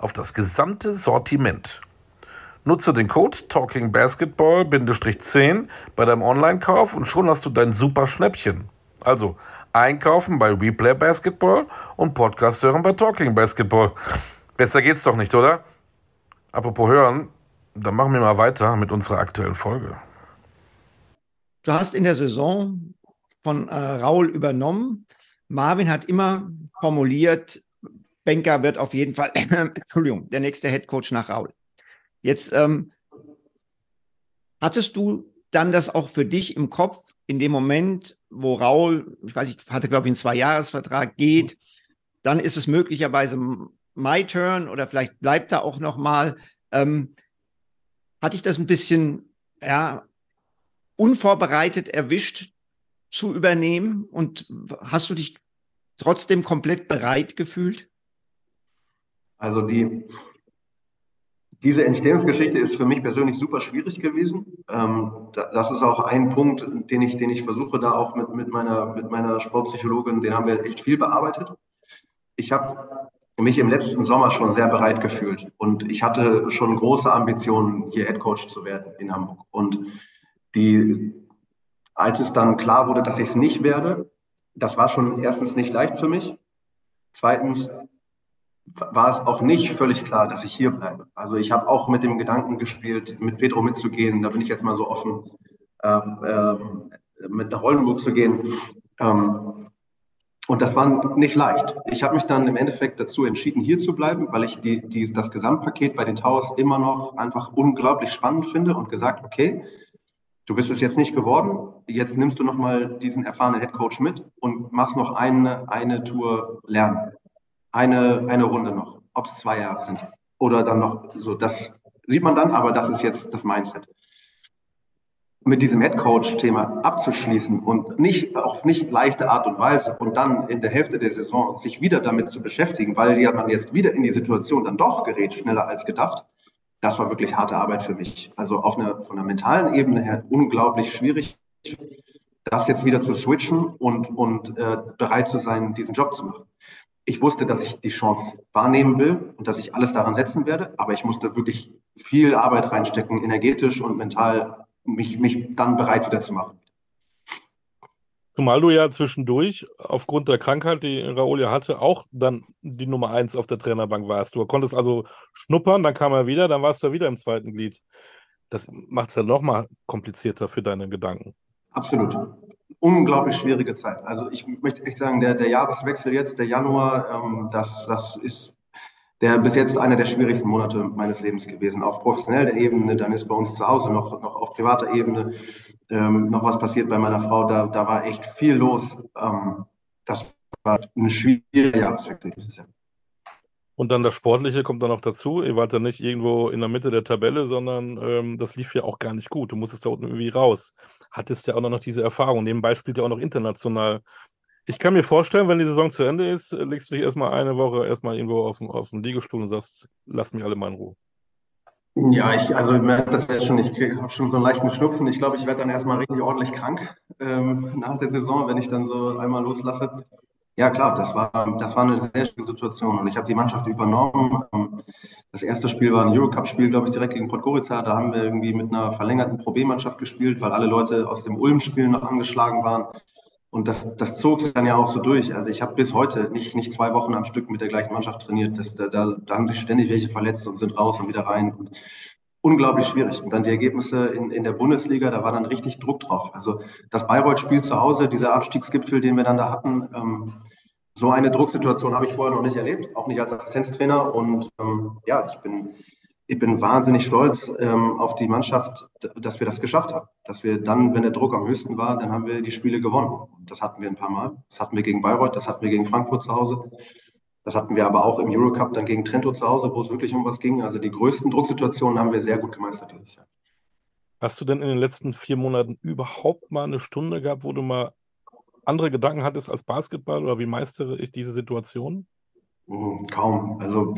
auf das gesamte Sortiment. Nutze den Code TalkingBasketball-10 bei deinem Online-Kauf und schon hast du dein super Schnäppchen. Also einkaufen bei Replay Basketball und Podcast hören bei Talking Basketball. Besser geht's doch nicht, oder? Apropos hören, dann machen wir mal weiter mit unserer aktuellen Folge. Du hast in der Saison von äh, Raul übernommen. Marvin hat immer formuliert, Benker wird auf jeden Fall, [clears throat] Entschuldigung, der nächste Head Coach nach Raul. Jetzt ähm, hattest du dann das auch für dich im Kopf in dem Moment, wo Raul, ich weiß, ich hatte glaube ich einen Zwei-Jahres-Vertrag, geht, dann ist es möglicherweise my turn oder vielleicht bleibt er auch noch mal. Ähm, hatte ich das ein bisschen ja, unvorbereitet erwischt zu übernehmen und hast du dich trotzdem komplett bereit gefühlt? Also die, diese Entstehungsgeschichte ist für mich persönlich super schwierig gewesen. Ähm, das ist auch ein Punkt, den ich, den ich versuche, da auch mit, mit, meiner, mit meiner Sportpsychologin, den haben wir echt viel bearbeitet. Ich habe mich im letzten Sommer schon sehr bereit gefühlt und ich hatte schon große Ambitionen, hier Head Coach zu werden in Hamburg. Und die, als es dann klar wurde, dass ich es nicht werde, das war schon erstens nicht leicht für mich. Zweitens war es auch nicht völlig klar, dass ich hier bleibe. Also ich habe auch mit dem Gedanken gespielt, mit Pedro mitzugehen. Da bin ich jetzt mal so offen, ähm, ähm, mit nach Oldenburg zu gehen. Ähm, und das war nicht leicht. Ich habe mich dann im Endeffekt dazu entschieden, hier zu bleiben, weil ich die, die, das Gesamtpaket bei den Towers immer noch einfach unglaublich spannend finde und gesagt, okay, du bist es jetzt nicht geworden, jetzt nimmst du nochmal diesen erfahrenen Headcoach mit und machst noch eine, eine Tour lernen eine, eine Runde noch, ob es zwei Jahre sind oder dann noch so. Das sieht man dann, aber das ist jetzt das Mindset. Mit diesem Headcoach-Thema abzuschließen und nicht auf nicht leichte Art und Weise und dann in der Hälfte der Saison sich wieder damit zu beschäftigen, weil ja man jetzt wieder in die Situation dann doch gerät, schneller als gedacht. Das war wirklich harte Arbeit für mich. Also auf einer, von der mentalen Ebene her unglaublich schwierig, das jetzt wieder zu switchen und, und äh, bereit zu sein, diesen Job zu machen ich wusste, dass ich die Chance wahrnehmen will und dass ich alles daran setzen werde, aber ich musste wirklich viel Arbeit reinstecken, energetisch und mental, mich, mich dann bereit wieder zu machen. Zumal du ja zwischendurch aufgrund der Krankheit, die Raoul ja hatte, auch dann die Nummer eins auf der Trainerbank warst. Du konntest also schnuppern, dann kam er wieder, dann warst du wieder im zweiten Glied. Das macht es ja nochmal komplizierter für deine Gedanken. Absolut unglaublich schwierige Zeit. Also ich möchte echt sagen, der, der Jahreswechsel jetzt, der Januar, ähm, das, das ist der bis jetzt einer der schwierigsten Monate meines Lebens gewesen. Auf professioneller Ebene, dann ist bei uns zu Hause noch, noch auf privater Ebene ähm, noch was passiert bei meiner Frau. Da, da war echt viel los. Ähm, das war eine schwierige Jahreswechsel dieses Jahr. Und dann das Sportliche kommt dann noch dazu. Ihr wart ja nicht irgendwo in der Mitte der Tabelle, sondern ähm, das lief ja auch gar nicht gut. Du musstest da unten irgendwie raus. Hattest ja auch noch diese Erfahrung. Nebenbei spielt ja auch noch international. Ich kann mir vorstellen, wenn die Saison zu Ende ist, legst du dich erstmal eine Woche erstmal irgendwo auf, auf dem Liegestuhl und sagst, lass mich alle mal in Ruhe. Ja, ich, also das ja schon, ich habe schon so einen leichten Schnupfen. Ich glaube, ich werde dann erstmal richtig ordentlich krank ähm, nach der Saison, wenn ich dann so einmal loslasse. Ja, klar, das war, das war eine sehr schwierige Situation und ich habe die Mannschaft übernommen. Ähm, das erste Spiel war ein Eurocup-Spiel, glaube ich, direkt gegen Podgorica. Da haben wir irgendwie mit einer verlängerten Pro B-Mannschaft gespielt, weil alle Leute aus dem Ulm-Spiel noch angeschlagen waren. Und das, das zog sich dann ja auch so durch. Also ich habe bis heute nicht, nicht zwei Wochen am Stück mit der gleichen Mannschaft trainiert. Das, da, da, da haben sich ständig welche verletzt und sind raus und wieder rein. Und unglaublich schwierig. Und dann die Ergebnisse in, in der Bundesliga, da war dann richtig Druck drauf. Also das Bayreuth-Spiel zu Hause, dieser Abstiegsgipfel, den wir dann da hatten, ähm, so eine Drucksituation habe ich vorher noch nicht erlebt, auch nicht als Assistenztrainer. Und ähm, ja, ich bin, ich bin wahnsinnig stolz ähm, auf die Mannschaft, dass wir das geschafft haben. Dass wir dann, wenn der Druck am höchsten war, dann haben wir die Spiele gewonnen. Das hatten wir ein paar Mal. Das hatten wir gegen Bayreuth, das hatten wir gegen Frankfurt zu Hause. Das hatten wir aber auch im Eurocup dann gegen Trento zu Hause, wo es wirklich um was ging. Also die größten Drucksituationen haben wir sehr gut gemeistert dieses Jahr. Hast du denn in den letzten vier Monaten überhaupt mal eine Stunde gehabt, wo du mal andere Gedanken hattest als Basketball oder wie meistere ich diese Situation? Hm, kaum. Also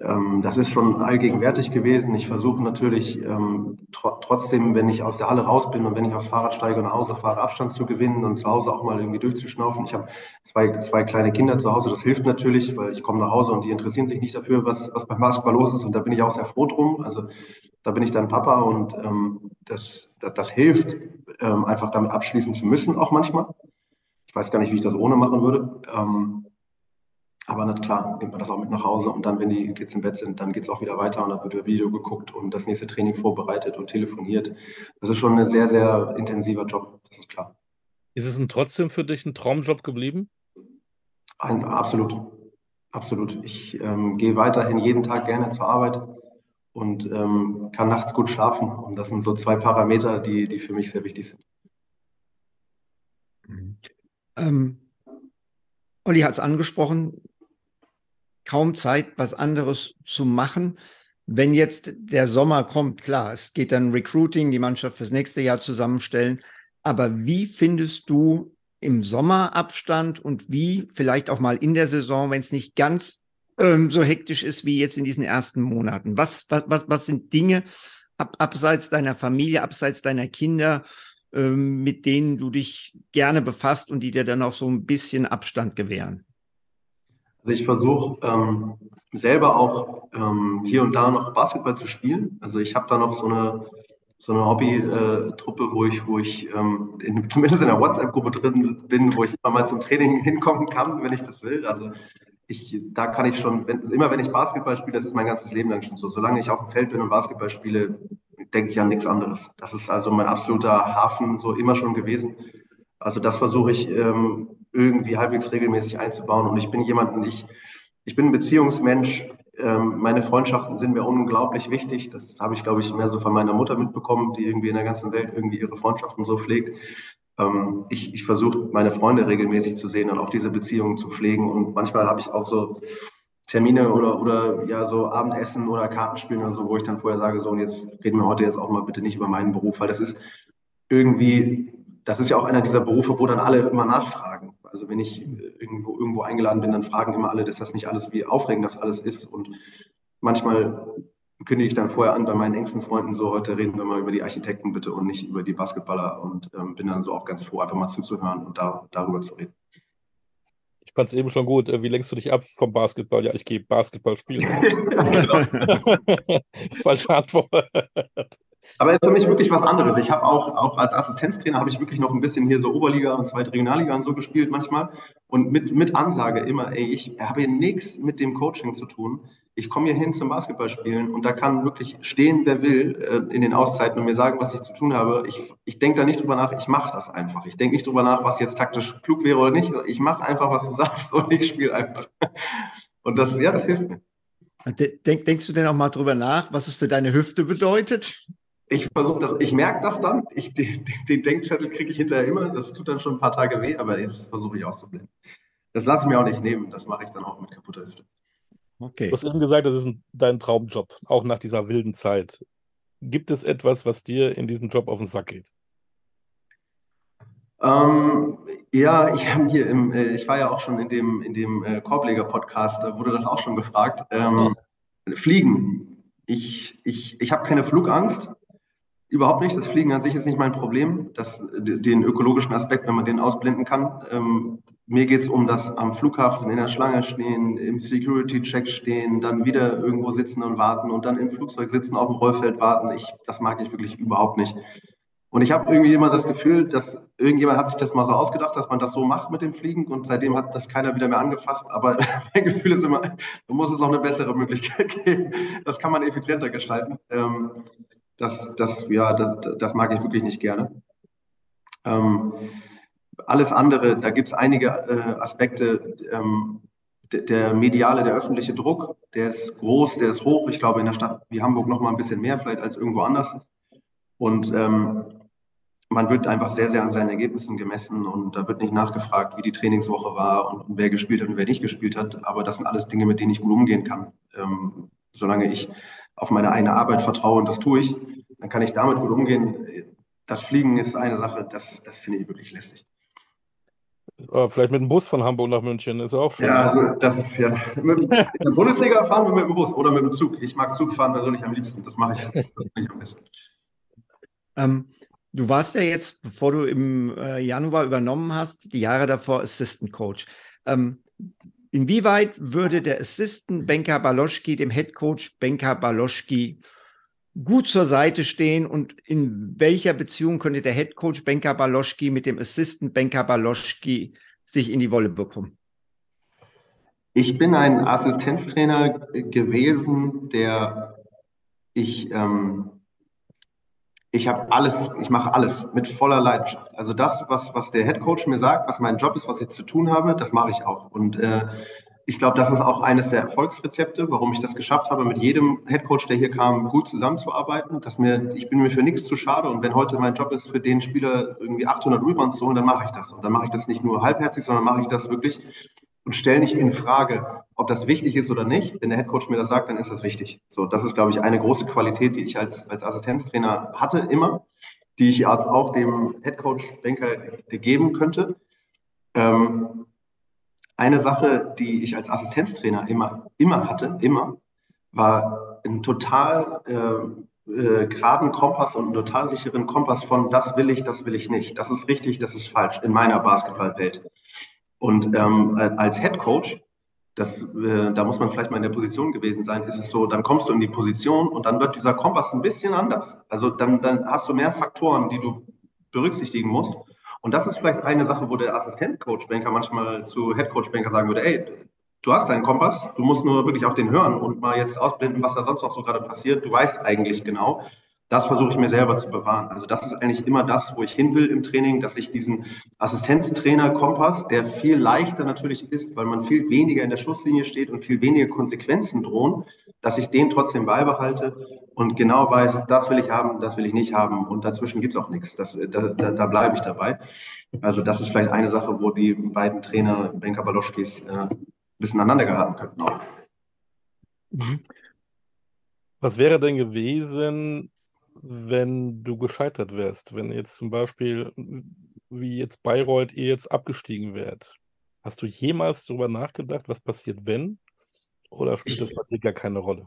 das ist schon allgegenwärtig gewesen. Ich versuche natürlich ähm, tr trotzdem, wenn ich aus der Halle raus bin und wenn ich aufs Fahrrad steige und nach Hause fahre, Abstand zu gewinnen und zu Hause auch mal irgendwie durchzuschnaufen. Ich habe zwei, zwei kleine Kinder zu Hause, das hilft natürlich, weil ich komme nach Hause und die interessieren sich nicht dafür, was, was beim Basketball los ist und da bin ich auch sehr froh drum. Also da bin ich dann Papa und ähm, das, das, das, hilft, ähm, einfach damit abschließen zu müssen, auch manchmal. Ich weiß gar nicht, wie ich das ohne machen würde. Ähm, aber na klar, nimmt man das auch mit nach Hause und dann, wenn die Kids im Bett sind, dann geht es auch wieder weiter und dann wird wieder Video geguckt und das nächste Training vorbereitet und telefoniert. Das ist schon ein sehr, sehr intensiver Job, das ist klar. Ist es denn trotzdem für dich ein Traumjob geblieben? Ein, absolut, absolut. Ich ähm, gehe weiterhin jeden Tag gerne zur Arbeit und ähm, kann nachts gut schlafen. Und das sind so zwei Parameter, die, die für mich sehr wichtig sind. Ähm, Olli hat es angesprochen, kaum Zeit, was anderes zu machen. Wenn jetzt der Sommer kommt, klar, es geht dann Recruiting, die Mannschaft fürs nächste Jahr zusammenstellen. Aber wie findest du im Sommer Abstand und wie vielleicht auch mal in der Saison, wenn es nicht ganz ähm, so hektisch ist wie jetzt in diesen ersten Monaten? Was, was, was sind Dinge ab, abseits deiner Familie, abseits deiner Kinder, ähm, mit denen du dich gerne befasst und die dir dann auch so ein bisschen Abstand gewähren? Also ich versuche ähm, selber auch ähm, hier und da noch Basketball zu spielen. Also ich habe da noch so eine, so eine Hobby-Truppe, wo ich, wo ich ähm, in, [laughs] zumindest in der WhatsApp-Gruppe drin bin, wo ich immer mal zum Training [laughs] hinkommen kann, wenn ich das will. Also ich, da kann ich schon, wenn, immer wenn ich Basketball spiele, das ist mein ganzes Leben lang schon so. Solange ich auf dem Feld bin und Basketball spiele, denke ich an nichts anderes. Das ist also mein absoluter Hafen so immer schon gewesen. Also das versuche ich ähm, irgendwie halbwegs regelmäßig einzubauen. Und ich bin jemand, ich, ich bin ein Beziehungsmensch. Ähm, meine Freundschaften sind mir unglaublich wichtig. Das habe ich, glaube ich, mehr so von meiner Mutter mitbekommen, die irgendwie in der ganzen Welt irgendwie ihre Freundschaften so pflegt. Ähm, ich ich versuche, meine Freunde regelmäßig zu sehen und auch diese Beziehungen zu pflegen. Und manchmal habe ich auch so Termine oder, oder ja, so Abendessen oder Kartenspielen oder so, wo ich dann vorher sage, so, und jetzt reden wir heute jetzt auch mal bitte nicht über meinen Beruf, weil das ist irgendwie, das ist ja auch einer dieser Berufe, wo dann alle immer nachfragen. Also wenn ich irgendwo, irgendwo eingeladen bin, dann fragen immer alle, dass das nicht alles, wie aufregend das alles ist. Und manchmal kündige ich dann vorher an bei meinen engsten Freunden so, heute reden wir mal über die Architekten bitte und nicht über die Basketballer und ähm, bin dann so auch ganz froh, einfach mal zuzuhören und da, darüber zu reden. Ich fand es eben schon gut. Äh, wie lenkst du dich ab vom Basketball? Ja, ich gehe Basketball spielen. [laughs] [laughs] [laughs] Falsche Antwort. Aber ist für mich wirklich was anderes. Ich habe auch, auch als Assistenztrainer habe ich wirklich noch ein bisschen hier so Oberliga und zweite Regionalliga und so gespielt manchmal. Und mit, mit Ansage immer, ey, ich habe hier nichts mit dem Coaching zu tun. Ich komme hier hin zum Basketballspielen und da kann wirklich stehen, wer will, äh, in den Auszeiten und mir sagen, was ich zu tun habe. Ich, ich denke da nicht drüber nach, ich mache das einfach. Ich denke nicht drüber nach, was jetzt taktisch klug wäre oder nicht. Ich mache einfach, was du [laughs] sagst und ich spiele einfach. Und das, ja, das hilft mir. Denk, denkst du denn auch mal drüber nach, was es für deine Hüfte bedeutet? Ich versuche das, ich merke das dann. Ich, [laughs] den, den Denkzettel kriege ich hinterher immer. Das tut dann schon ein paar Tage weh, aber jetzt versuche ich auszublenden. Das lasse ich mir auch nicht nehmen. Das mache ich dann auch mit kaputter Hüfte. Okay. Du hast eben gesagt, das ist ein, dein Traumjob, auch nach dieser wilden Zeit. Gibt es etwas, was dir in diesem Job auf den Sack geht? Ähm, ja, ich, hier im, äh, ich war ja auch schon in dem, in dem äh, Korbleger-Podcast, da wurde das auch schon gefragt. Ähm, oh. Fliegen. Ich, ich, ich habe keine Flugangst. Überhaupt nicht. Das Fliegen an sich ist nicht mein Problem. Das, den ökologischen Aspekt, wenn man den ausblenden kann. Ähm, mir geht es um das am Flughafen in der Schlange stehen, im Security-Check stehen, dann wieder irgendwo sitzen und warten und dann im Flugzeug sitzen, auf dem Rollfeld warten. Ich, das mag ich wirklich überhaupt nicht. Und ich habe irgendwie immer das Gefühl, dass irgendjemand hat sich das mal so ausgedacht, dass man das so macht mit dem Fliegen und seitdem hat das keiner wieder mehr angefasst. Aber [laughs] mein Gefühl ist immer, da muss es noch eine bessere Möglichkeit geben. Das kann man effizienter gestalten. Ähm, das, das, ja, das, das mag ich wirklich nicht gerne. Ähm, alles andere, da gibt es einige äh, Aspekte. Ähm, der mediale, der öffentliche Druck, der ist groß, der ist hoch. Ich glaube, in der Stadt wie Hamburg noch mal ein bisschen mehr vielleicht als irgendwo anders. Und ähm, man wird einfach sehr, sehr an seinen Ergebnissen gemessen und da wird nicht nachgefragt, wie die Trainingswoche war und wer gespielt hat und wer nicht gespielt hat. Aber das sind alles Dinge, mit denen ich gut umgehen kann. Ähm, solange ich auf meine eigene Arbeit vertraue und das tue ich, dann kann ich damit gut umgehen. Das Fliegen ist eine Sache, das, das finde ich wirklich lästig. Äh, vielleicht mit dem Bus von Hamburg nach München ist auch schon. Ja, also das ist ja. In der Bundesliga fahren wir mit dem Bus oder mit dem Zug. Ich mag Zug fahren persönlich am liebsten. Das mache ich, das mache ich am besten. Ähm, du warst ja jetzt, bevor du im äh, Januar übernommen hast, die Jahre davor Assistant Coach. Ähm, inwieweit würde der Assistant Benka Baloschki dem Head Coach Benka Baloschki gut zur Seite stehen und in welcher Beziehung könnte der Head Coach Benka Baloschki mit dem Assistant Benka Baloschki sich in die Wolle bekommen? Ich bin ein Assistenztrainer gewesen, der ich ähm, ich habe alles, ich mache alles mit voller Leidenschaft. Also das, was, was der Head Coach mir sagt, was mein Job ist, was ich zu tun habe, das mache ich auch. Und äh, ich glaube, das ist auch eines der Erfolgsrezepte, warum ich das geschafft habe, mit jedem Head Coach, der hier kam, gut zusammenzuarbeiten. Dass mir, ich bin mir für nichts zu schade. Und wenn heute mein Job ist, für den Spieler irgendwie 800 Rebounds zu holen, dann mache ich das. Und dann mache ich das nicht nur halbherzig, sondern mache ich das wirklich und stelle nicht in Frage, ob das wichtig ist oder nicht. Wenn der Headcoach mir das sagt, dann ist das wichtig. So, das ist, glaube ich, eine große Qualität, die ich als, als Assistenztrainer hatte immer, die ich jetzt auch dem Headcoach Banker geben könnte. Ähm, eine Sache, die ich als Assistenztrainer immer, immer hatte, immer, war ein total äh, äh, geraden Kompass und einen total sicheren Kompass von das will ich, das will ich nicht. Das ist richtig, das ist falsch in meiner Basketballwelt. Und ähm, als Head Coach, das, äh, da muss man vielleicht mal in der Position gewesen sein, ist es so, dann kommst du in die Position und dann wird dieser Kompass ein bisschen anders. Also dann, dann hast du mehr Faktoren, die du berücksichtigen musst. Und das ist vielleicht eine Sache, wo der Assistent-Coach-Banker manchmal zu Head-Coach-Banker sagen würde, ey, du hast deinen Kompass, du musst nur wirklich auf den hören und mal jetzt ausblenden, was da sonst noch so gerade passiert. Du weißt eigentlich genau das versuche ich mir selber zu bewahren. Also das ist eigentlich immer das, wo ich hin will im Training, dass ich diesen Assistenztrainer-Kompass, der viel leichter natürlich ist, weil man viel weniger in der Schusslinie steht und viel weniger Konsequenzen drohen, dass ich den trotzdem beibehalte und genau weiß, das will ich haben, das will ich nicht haben und dazwischen gibt es auch nichts. Das, da, da, da bleibe ich dabei. Also das ist vielleicht eine Sache, wo die beiden Trainer Benka Baloschkis äh, ein bisschen aneinander geraten könnten auch. Mhm. Was wäre denn gewesen, wenn du gescheitert wärst, wenn jetzt zum Beispiel, wie jetzt Bayreuth, ihr jetzt abgestiegen wärt. Hast du jemals darüber nachgedacht, was passiert, wenn? Oder spielt das bei dir gar keine Rolle?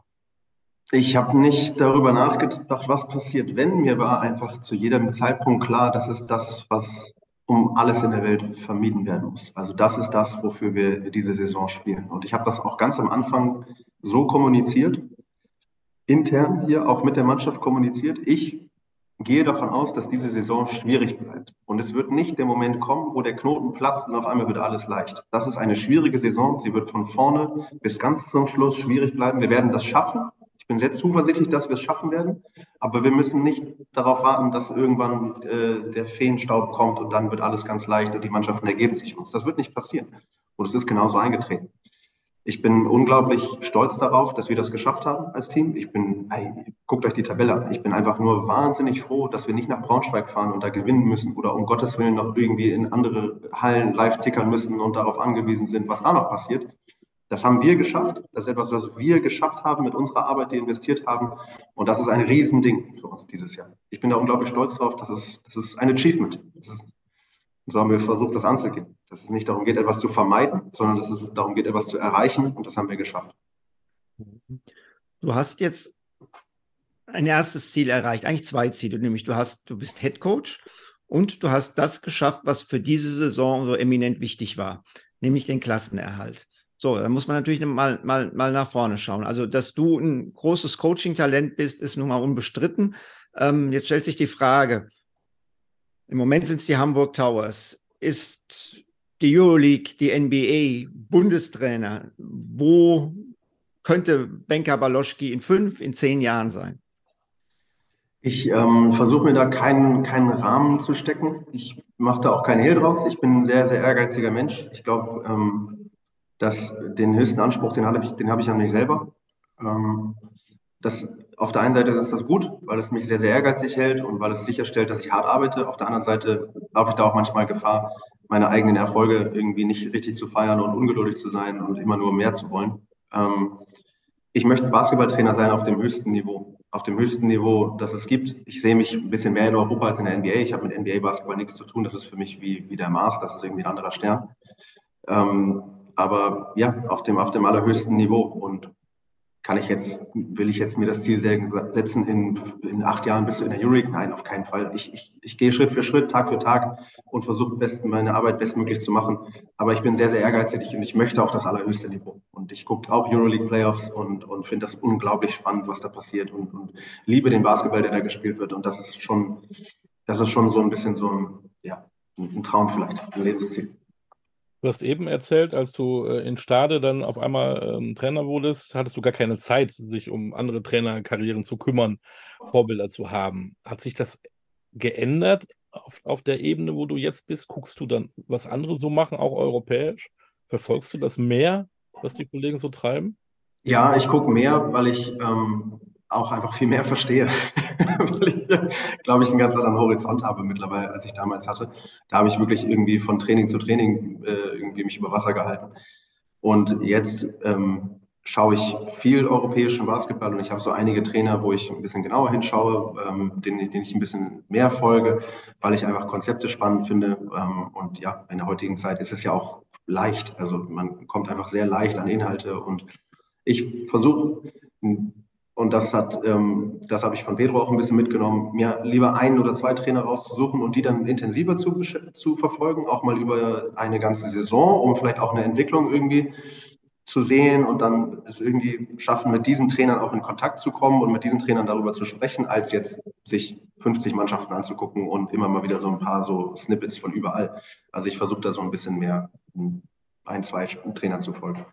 Ich habe nicht darüber nachgedacht, was passiert, wenn. Mir war einfach zu jedem Zeitpunkt klar, das ist das, was um alles in der Welt vermieden werden muss. Also das ist das, wofür wir diese Saison spielen. Und ich habe das auch ganz am Anfang so kommuniziert intern hier auch mit der Mannschaft kommuniziert. Ich gehe davon aus, dass diese Saison schwierig bleibt. Und es wird nicht der Moment kommen, wo der Knoten platzt und auf einmal wird alles leicht. Das ist eine schwierige Saison. Sie wird von vorne bis ganz zum Schluss schwierig bleiben. Wir werden das schaffen. Ich bin sehr zuversichtlich, dass wir es schaffen werden. Aber wir müssen nicht darauf warten, dass irgendwann äh, der Feenstaub kommt und dann wird alles ganz leicht und die Mannschaften ergeben sich uns. Das wird nicht passieren. Und es ist genauso eingetreten. Ich bin unglaublich stolz darauf, dass wir das geschafft haben als Team. Ich bin, ey, guckt euch die Tabelle an. Ich bin einfach nur wahnsinnig froh, dass wir nicht nach Braunschweig fahren und da gewinnen müssen oder um Gottes Willen noch irgendwie in andere Hallen live tickern müssen und darauf angewiesen sind, was da noch passiert. Das haben wir geschafft. Das ist etwas, was wir geschafft haben mit unserer Arbeit, die investiert haben. Und das ist ein Riesending für uns dieses Jahr. Ich bin da unglaublich stolz drauf. Das ist, das ist ein Achievement. Das ist, so haben wir versucht, das anzugehen dass es nicht darum geht, etwas zu vermeiden, sondern dass es darum geht, etwas zu erreichen. Und das haben wir geschafft. Du hast jetzt ein erstes Ziel erreicht, eigentlich zwei Ziele, nämlich du hast, du bist Head Coach und du hast das geschafft, was für diese Saison so eminent wichtig war, nämlich den Klassenerhalt. So, da muss man natürlich mal, mal, mal nach vorne schauen. Also, dass du ein großes Coaching-Talent bist, ist nun mal unbestritten. Ähm, jetzt stellt sich die Frage, im Moment sind es die Hamburg Towers. Ist die Euroleague, die NBA, Bundestrainer. Wo könnte Benka Baloschki in fünf, in zehn Jahren sein? Ich ähm, versuche mir da keinen, keinen Rahmen zu stecken. Ich mache da auch keinen Hehl draus. Ich bin ein sehr, sehr ehrgeiziger Mensch. Ich glaube, ähm, dass den höchsten Anspruch, den habe ich, den habe ich an mich selber. Ähm, das, auf der einen Seite ist das gut, weil es mich sehr, sehr ehrgeizig hält und weil es sicherstellt, dass ich hart arbeite. Auf der anderen Seite laufe ich da auch manchmal Gefahr, meine eigenen Erfolge irgendwie nicht richtig zu feiern und ungeduldig zu sein und immer nur mehr zu wollen. Ähm, ich möchte Basketballtrainer sein auf dem höchsten Niveau. Auf dem höchsten Niveau, das es gibt. Ich sehe mich ein bisschen mehr in Europa als in der NBA. Ich habe mit NBA-Basketball nichts zu tun. Das ist für mich wie, wie der Mars. Das ist irgendwie ein anderer Stern. Ähm, aber ja, auf dem, auf dem allerhöchsten Niveau. Und kann ich jetzt, will ich jetzt mir das Ziel setzen, in, in acht Jahren bist du in der Euroleague? Nein, auf keinen Fall. Ich, ich, ich gehe Schritt für Schritt, Tag für Tag und versuche meine Arbeit bestmöglich zu machen. Aber ich bin sehr, sehr ehrgeizig und ich möchte auf das allerhöchste Niveau. Und ich gucke auch Euroleague Playoffs und, und finde das unglaublich spannend, was da passiert und, und liebe den Basketball, der da gespielt wird. Und das ist schon, das ist schon so ein bisschen so ein, ja, ein Traum vielleicht, ein Lebensziel. Du hast eben erzählt, als du äh, in Stade dann auf einmal ähm, Trainer wurdest, hattest du gar keine Zeit, sich um andere Trainerkarrieren zu kümmern, Vorbilder zu haben. Hat sich das geändert auf, auf der Ebene, wo du jetzt bist? Guckst du dann, was andere so machen, auch europäisch? Verfolgst du das mehr, was die Kollegen so treiben? Ja, ich gucke mehr, weil ich ähm, auch einfach viel mehr verstehe, [laughs] weil ich, glaube ich, einen ganz anderen Horizont habe mittlerweile, als ich damals hatte. Da habe ich wirklich irgendwie von Training zu Training äh, irgendwie mich über Wasser gehalten. Und jetzt ähm, schaue ich viel europäischen Basketball und ich habe so einige Trainer, wo ich ein bisschen genauer hinschaue, ähm, denen, denen, ich ein bisschen mehr folge, weil ich einfach Konzepte spannend finde. Ähm, und ja, in der heutigen Zeit ist es ja auch leicht. Also man kommt einfach sehr leicht an Inhalte und ich versuche und das hat, ähm, das habe ich von Pedro auch ein bisschen mitgenommen, mir lieber ein oder zwei Trainer rauszusuchen und die dann intensiver zu, zu verfolgen, auch mal über eine ganze Saison, um vielleicht auch eine Entwicklung irgendwie zu sehen und dann es irgendwie schaffen, mit diesen Trainern auch in Kontakt zu kommen und mit diesen Trainern darüber zu sprechen, als jetzt sich 50 Mannschaften anzugucken und immer mal wieder so ein paar so Snippets von überall. Also ich versuche da so ein bisschen mehr ein, zwei Trainern zu folgen.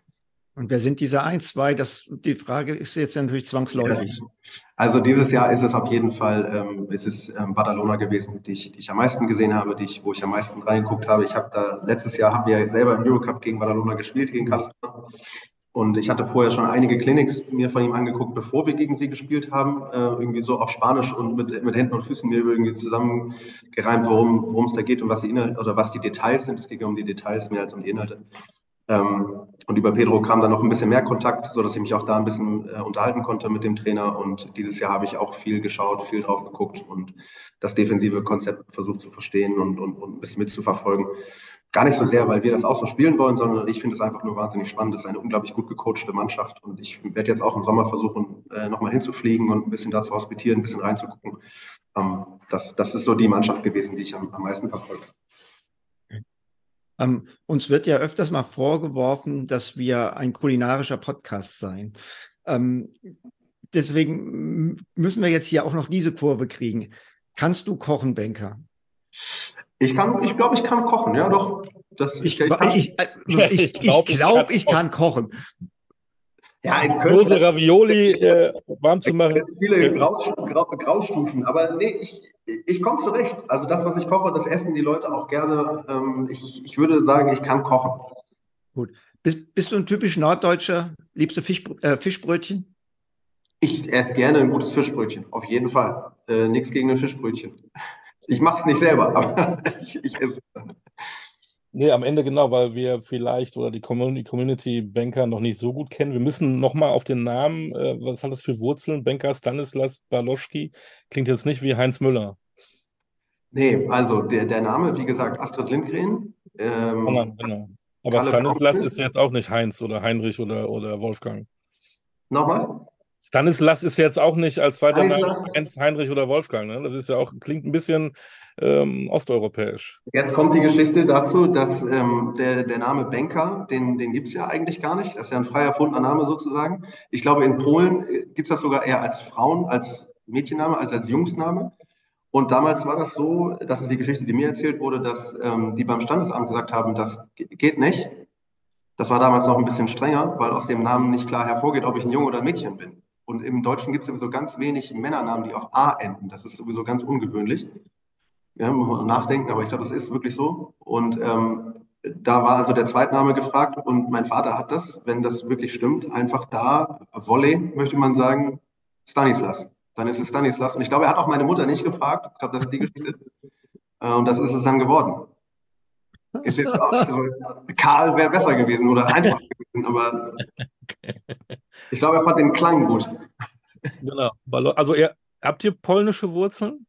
Und wer sind diese ein, zwei? Das, die Frage ist jetzt natürlich zwangsläufig. Also dieses Jahr ist es auf jeden Fall, ähm, es ist ähm, Badalona gewesen, die ich, die ich am meisten gesehen habe, die ich, wo ich am meisten reingeguckt habe. Ich habe da, letztes Jahr haben wir selber im Eurocup gegen Badalona gespielt, gegen Karlsruhe. Und ich hatte vorher schon einige Clinics mir von ihm angeguckt, bevor wir gegen sie gespielt haben. Äh, irgendwie so auf Spanisch und mit, mit Händen und Füßen mir irgendwie zusammengereimt, worum, es da geht und was die Inhalte oder was die Details sind. Es geht ja um die Details mehr als um die Inhalte. Ähm, und über Pedro kam dann noch ein bisschen mehr Kontakt, sodass ich mich auch da ein bisschen äh, unterhalten konnte mit dem Trainer. Und dieses Jahr habe ich auch viel geschaut, viel drauf geguckt und das defensive Konzept versucht zu verstehen und, und, und ein bisschen mitzuverfolgen. Gar nicht so sehr, weil wir das auch so spielen wollen, sondern ich finde es einfach nur wahnsinnig spannend. Es ist eine unglaublich gut gecoachte Mannschaft und ich werde jetzt auch im Sommer versuchen, äh, nochmal hinzufliegen und ein bisschen da zu hospitieren, ein bisschen reinzugucken. Ähm, das, das ist so die Mannschaft gewesen, die ich am, am meisten verfolge. Ähm, uns wird ja öfters mal vorgeworfen, dass wir ein kulinarischer Podcast seien. Ähm, deswegen müssen wir jetzt hier auch noch diese Kurve kriegen. Kannst du kochen, Banker? Ich kann, ich glaube, ich kann kochen, ja doch. Das, ich, [laughs] ich, ich, äh, ich, ich glaube, ich, glaub, ich kann kochen. Ja, Große Ravioli äh, warm zu machen. Jetzt viele Graustufen, aber nee, ich, ich komme zurecht. Also das, was ich koche, das essen die Leute auch gerne. Ähm, ich, ich würde sagen, ich kann kochen. Gut. Bist, bist du ein typisch Norddeutscher? Liebst du Fisch, äh, Fischbrötchen? Ich esse gerne ein gutes Fischbrötchen, auf jeden Fall. Äh, Nichts gegen ein Fischbrötchen. Ich mache es nicht selber, aber [laughs] ich, ich esse. Nee, am Ende genau, weil wir vielleicht oder die Community Banker noch nicht so gut kennen. Wir müssen nochmal auf den Namen, äh, was hat das für Wurzeln? Banker Stanislas Baloschki klingt jetzt nicht wie Heinz Müller. Nee, also der, der Name, wie gesagt, Astrid Lindgren. Ähm, genau, genau. Aber Kalle Stanislas Kaufmann. ist jetzt auch nicht Heinz oder Heinrich oder, oder Wolfgang. Nochmal? Stanislas ist jetzt auch nicht als zweiter Name Heinrich oder Wolfgang. Ne? Das ist ja auch, klingt ein bisschen ähm, osteuropäisch. Jetzt kommt die Geschichte dazu, dass ähm, der, der Name Banker, den, den gibt es ja eigentlich gar nicht. Das ist ja ein frei erfundener Name sozusagen. Ich glaube, in Polen äh, gibt es das sogar eher als Frauen, als Mädchenname, als als Jungsname. Und damals war das so, das ist die Geschichte, die mir erzählt wurde, dass ähm, die beim Standesamt gesagt haben, das geht nicht. Das war damals noch ein bisschen strenger, weil aus dem Namen nicht klar hervorgeht, ob ich ein Junge oder ein Mädchen bin. Und im Deutschen gibt es sowieso ganz wenig Männernamen, die auf A enden. Das ist sowieso ganz ungewöhnlich. Ja, muss man nachdenken, aber ich glaube, das ist wirklich so. Und ähm, da war also der Zweitname gefragt und mein Vater hat das, wenn das wirklich stimmt, einfach da, Volley, möchte man sagen, Stanislas. Dann ist es Stanislas. Und ich glaube, er hat auch meine Mutter nicht gefragt. Ich glaube, das ist die Geschichte. Äh, und das ist es dann geworden. Ist jetzt auch, also Karl wäre besser gewesen oder einfacher gewesen, aber ich glaube, er fand den Klang gut. Genau. Also, ihr, habt ihr polnische Wurzeln?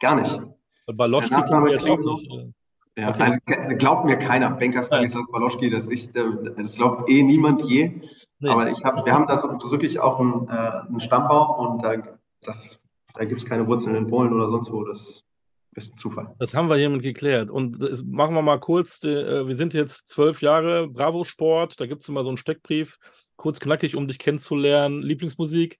Gar nicht. Baloschki klingt jetzt auch so. nicht. Ja, okay. also glaubt mir keiner, Banker Stanislas Baloschki, das, das glaubt eh niemand je. Nee. Aber ich hab, wir haben da wirklich auch einen, äh, einen Stammbaum und da, da gibt es keine Wurzeln in Polen oder sonst wo. Das ist Zufall. Das haben wir hiermit geklärt. Und machen wir mal kurz. Äh, wir sind jetzt zwölf Jahre Bravo Sport. Da gibt es immer so einen Steckbrief. Kurz knackig, um dich kennenzulernen. Lieblingsmusik?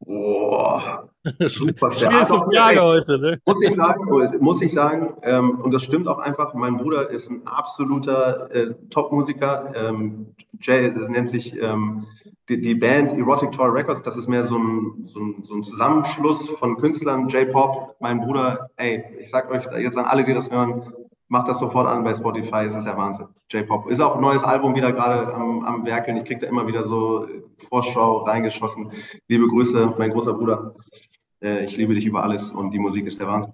Boah, super [laughs] Schwierigste Frage heute, ne? Muss ich sagen, muss ich sagen ähm, und das stimmt auch einfach, mein Bruder ist ein absoluter äh, Top-Musiker. Ähm, Jay, das nennt sich ähm, die, die, Band Erotic Toy Records, das ist mehr so ein, so ein, so ein Zusammenschluss von Künstlern, J-Pop. Mein Bruder, ey, ich sag euch jetzt an alle, die das hören, macht das sofort an bei Spotify, es ist ja Wahnsinn. J-Pop. Ist auch ein neues Album wieder gerade am, am Werkeln. Ich kriege da immer wieder so Vorschau reingeschossen. Liebe Grüße, mein großer Bruder. Äh, ich liebe dich über alles und die Musik ist der Wahnsinn.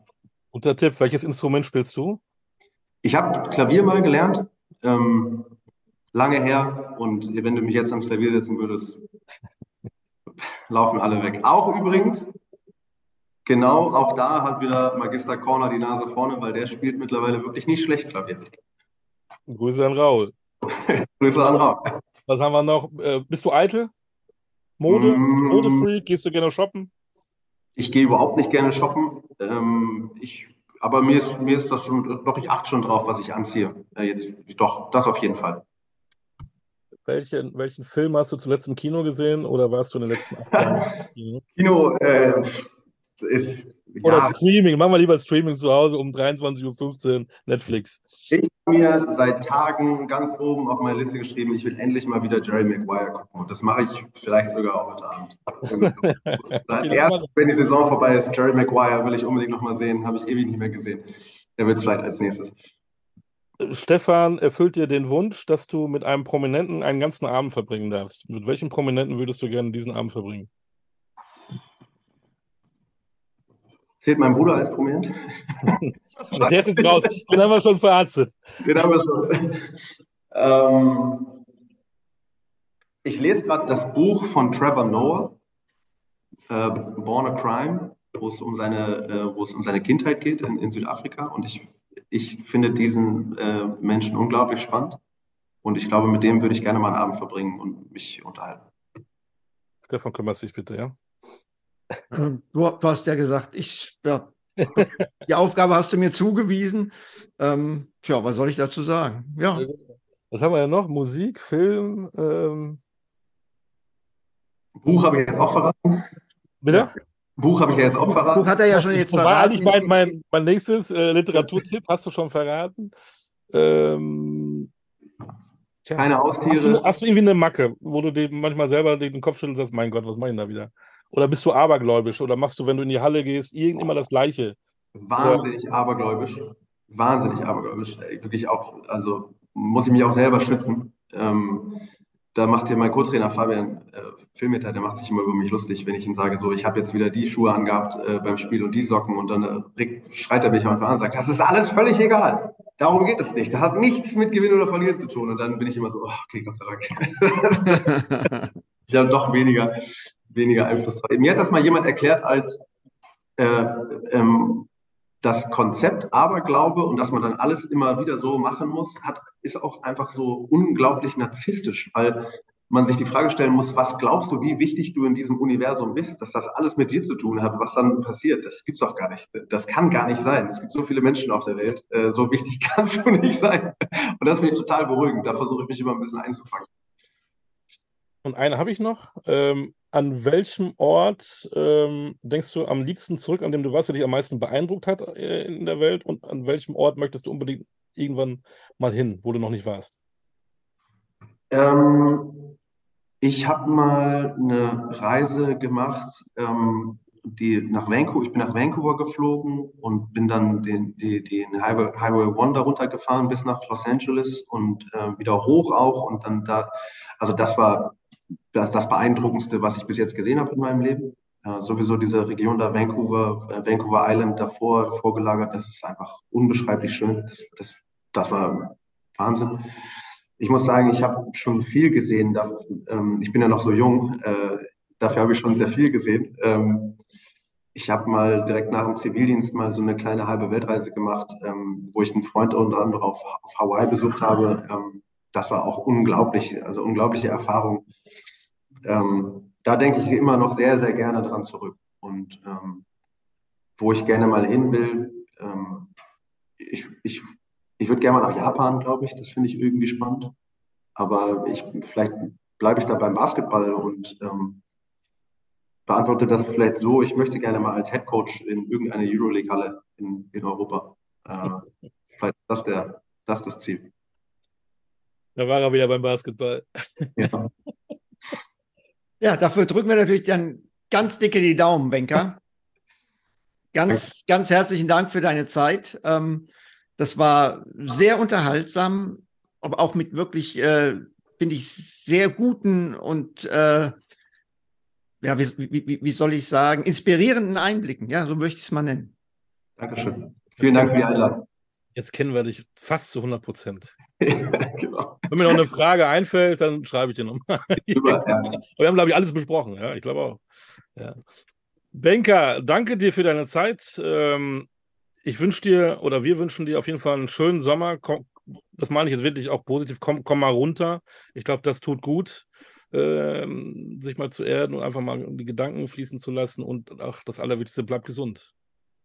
Guter Tipp, welches Instrument spielst du? Ich habe Klavier mal gelernt, ähm, lange her. Und wenn du mich jetzt ans Klavier setzen würdest, laufen alle weg. Auch übrigens, Genau, auch da hat wieder Magister Corner die Nase vorne, weil der spielt mittlerweile wirklich nicht schlecht Klavier. Grüße an Raul. [laughs] Grüße an Raul. Was haben wir noch? Äh, bist du eitel? Mode? Mm. Modefreak? Gehst du gerne shoppen? Ich gehe überhaupt nicht gerne shoppen. Ähm, ich, aber mir ist, mir ist das schon, doch, ich achte schon drauf, was ich anziehe. Äh, jetzt, doch, das auf jeden Fall. Welchen, welchen Film hast du zuletzt im Kino gesehen oder warst du in den letzten acht Jahren [laughs] Kino? Kino, äh, ist. Oder ja, Streaming, machen wir lieber Streaming zu Hause um 23.15 Uhr Netflix. Ich habe mir seit Tagen ganz oben auf meine Liste geschrieben, ich will endlich mal wieder Jerry Maguire gucken. Und das mache ich vielleicht sogar auch heute Abend. [laughs] als erstes, wenn die Saison vorbei ist, Jerry Maguire will ich unbedingt nochmal sehen, habe ich ewig nicht mehr gesehen. Der wird es vielleicht als nächstes. Stefan erfüllt dir den Wunsch, dass du mit einem Prominenten einen ganzen Abend verbringen darfst. Mit welchem Prominenten würdest du gerne diesen Abend verbringen? Zählt mein Bruder als prominent? [laughs] Der ist jetzt raus. Den haben wir schon verarztet. Den haben wir schon. ähm, ich lese gerade das Buch von Trevor Noah, äh, Born a Crime, wo es um seine, äh, wo es um seine Kindheit geht in, in Südafrika. Und ich, ich finde diesen äh, Menschen unglaublich spannend. Und ich glaube, mit dem würde ich gerne mal einen Abend verbringen und mich unterhalten. Stefan, kümmerst dich bitte, ja? Ähm, du, hast ja gesagt, ich, ja, [laughs] die Aufgabe hast du mir zugewiesen. Ähm, tja, was soll ich dazu sagen? Ja. Was haben wir ja noch? Musik, Film. Ähm... Buch habe ich jetzt auch verraten. Bitte? Buch habe ich ja jetzt auch verraten. Buch hat er ja schon jetzt das verraten. War eigentlich mein, mein, mein nächstes äh, Literaturtipp, hast du schon verraten. Ähm, tja, Keine Haustiere. Hast du, hast du, irgendwie eine Macke, wo du dir manchmal selber den Kopf schüttelst, sagst, mein Gott, was mache ich denn da wieder? Oder bist du abergläubisch? Oder machst du, wenn du in die Halle gehst, irgend immer das Gleiche? Wahnsinnig oder? abergläubisch. Wahnsinnig abergläubisch. Wirklich auch, also muss ich mich auch selber schützen. Ähm, da macht dir mein Co-Trainer Fabian äh, Filmeter, der macht sich immer über mich lustig, wenn ich ihm sage, so, ich habe jetzt wieder die Schuhe angehabt äh, beim Spiel und die Socken und dann äh, schreit er mich manchmal an und sagt, das ist alles völlig egal. Darum geht es nicht. Das hat nichts mit Gewinnen oder Verlieren zu tun. Und dann bin ich immer so, oh, okay, Gott sei Dank. [laughs] ich habe doch weniger, weniger Einfluss. Mir hat das mal jemand erklärt als äh, ähm, das Konzept Aberglaube und dass man dann alles immer wieder so machen muss, hat, ist auch einfach so unglaublich narzisstisch, weil man sich die Frage stellen muss, was glaubst du, wie wichtig du in diesem Universum bist, dass das alles mit dir zu tun hat, was dann passiert, das gibt's doch gar nicht. Das kann gar nicht sein. Es gibt so viele Menschen auf der Welt, äh, so wichtig [laughs] kannst du nicht sein. Und das finde ich total beruhigend. Da versuche ich mich immer ein bisschen einzufangen. Und eine habe ich noch. Ähm, an welchem Ort ähm, denkst du am liebsten zurück, an dem du warst, der dich am meisten beeindruckt hat äh, in der Welt? Und an welchem Ort möchtest du unbedingt irgendwann mal hin, wo du noch nicht warst? Ähm, ich habe mal eine Reise gemacht, ähm, die nach Vancouver. Ich bin nach Vancouver geflogen und bin dann den, den, den Highway, Highway One darunter gefahren bis nach Los Angeles und äh, wieder hoch auch. Und dann da, also das war das, das Beeindruckendste, was ich bis jetzt gesehen habe in meinem Leben. Äh, sowieso diese Region da, Vancouver, äh, Vancouver Island davor vorgelagert, das ist einfach unbeschreiblich schön. Das, das, das war Wahnsinn. Ich muss sagen, ich habe schon viel gesehen. Da, ähm, ich bin ja noch so jung, äh, dafür habe ich schon sehr viel gesehen. Ähm, ich habe mal direkt nach dem Zivildienst mal so eine kleine halbe Weltreise gemacht, ähm, wo ich einen Freund unter anderem auf, auf Hawaii besucht habe. Ähm, das war auch unglaublich, also unglaubliche Erfahrung ähm, da denke ich immer noch sehr, sehr gerne dran zurück. Und ähm, wo ich gerne mal hin will, ähm, ich, ich, ich würde gerne mal nach Japan, glaube ich. Das finde ich irgendwie spannend. Aber ich, vielleicht bleibe ich da beim Basketball und ähm, beantworte das vielleicht so. Ich möchte gerne mal als Head Coach in irgendeine Euroleague-Halle in, in Europa. Äh, [laughs] vielleicht ist das, der, das das Ziel. Da war er wieder beim Basketball. Ja. [laughs] Ja, dafür drücken wir natürlich dann ganz dicke die Daumen, Benker. Ganz, ganz herzlichen Dank für deine Zeit. Ähm, das war sehr unterhaltsam, aber auch mit wirklich, äh, finde ich, sehr guten und äh, ja, wie, wie, wie, soll ich sagen, inspirierenden Einblicken. Ja, so möchte ich es mal nennen. Dankeschön. Vielen Dank für die Einladung. Jetzt kennen wir dich fast zu 100 Prozent. [laughs] genau. Wenn mir noch eine Frage einfällt, dann schreibe ich dir nochmal. [laughs] Super, ja. Wir haben, glaube ich, alles besprochen. Ja, ich glaube auch. Ja. Benker, danke dir für deine Zeit. Ähm, ich wünsche dir oder wir wünschen dir auf jeden Fall einen schönen Sommer. Das meine ich jetzt wirklich auch positiv. Komm, komm mal runter. Ich glaube, das tut gut, ähm, sich mal zu erden und einfach mal die Gedanken fließen zu lassen. Und ach, das Allerwichtigste, bleib gesund.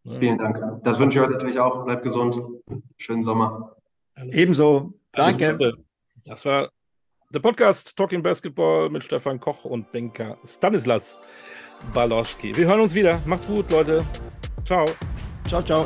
Vielen Dank. Das wünsche ich euch natürlich auch. Bleibt gesund. Schönen Sommer. Alles Ebenso. Danke. Alles das war der Podcast Talking Basketball mit Stefan Koch und Benka Stanislas Baloschki. Wir hören uns wieder. Macht's gut, Leute. Ciao. Ciao, ciao.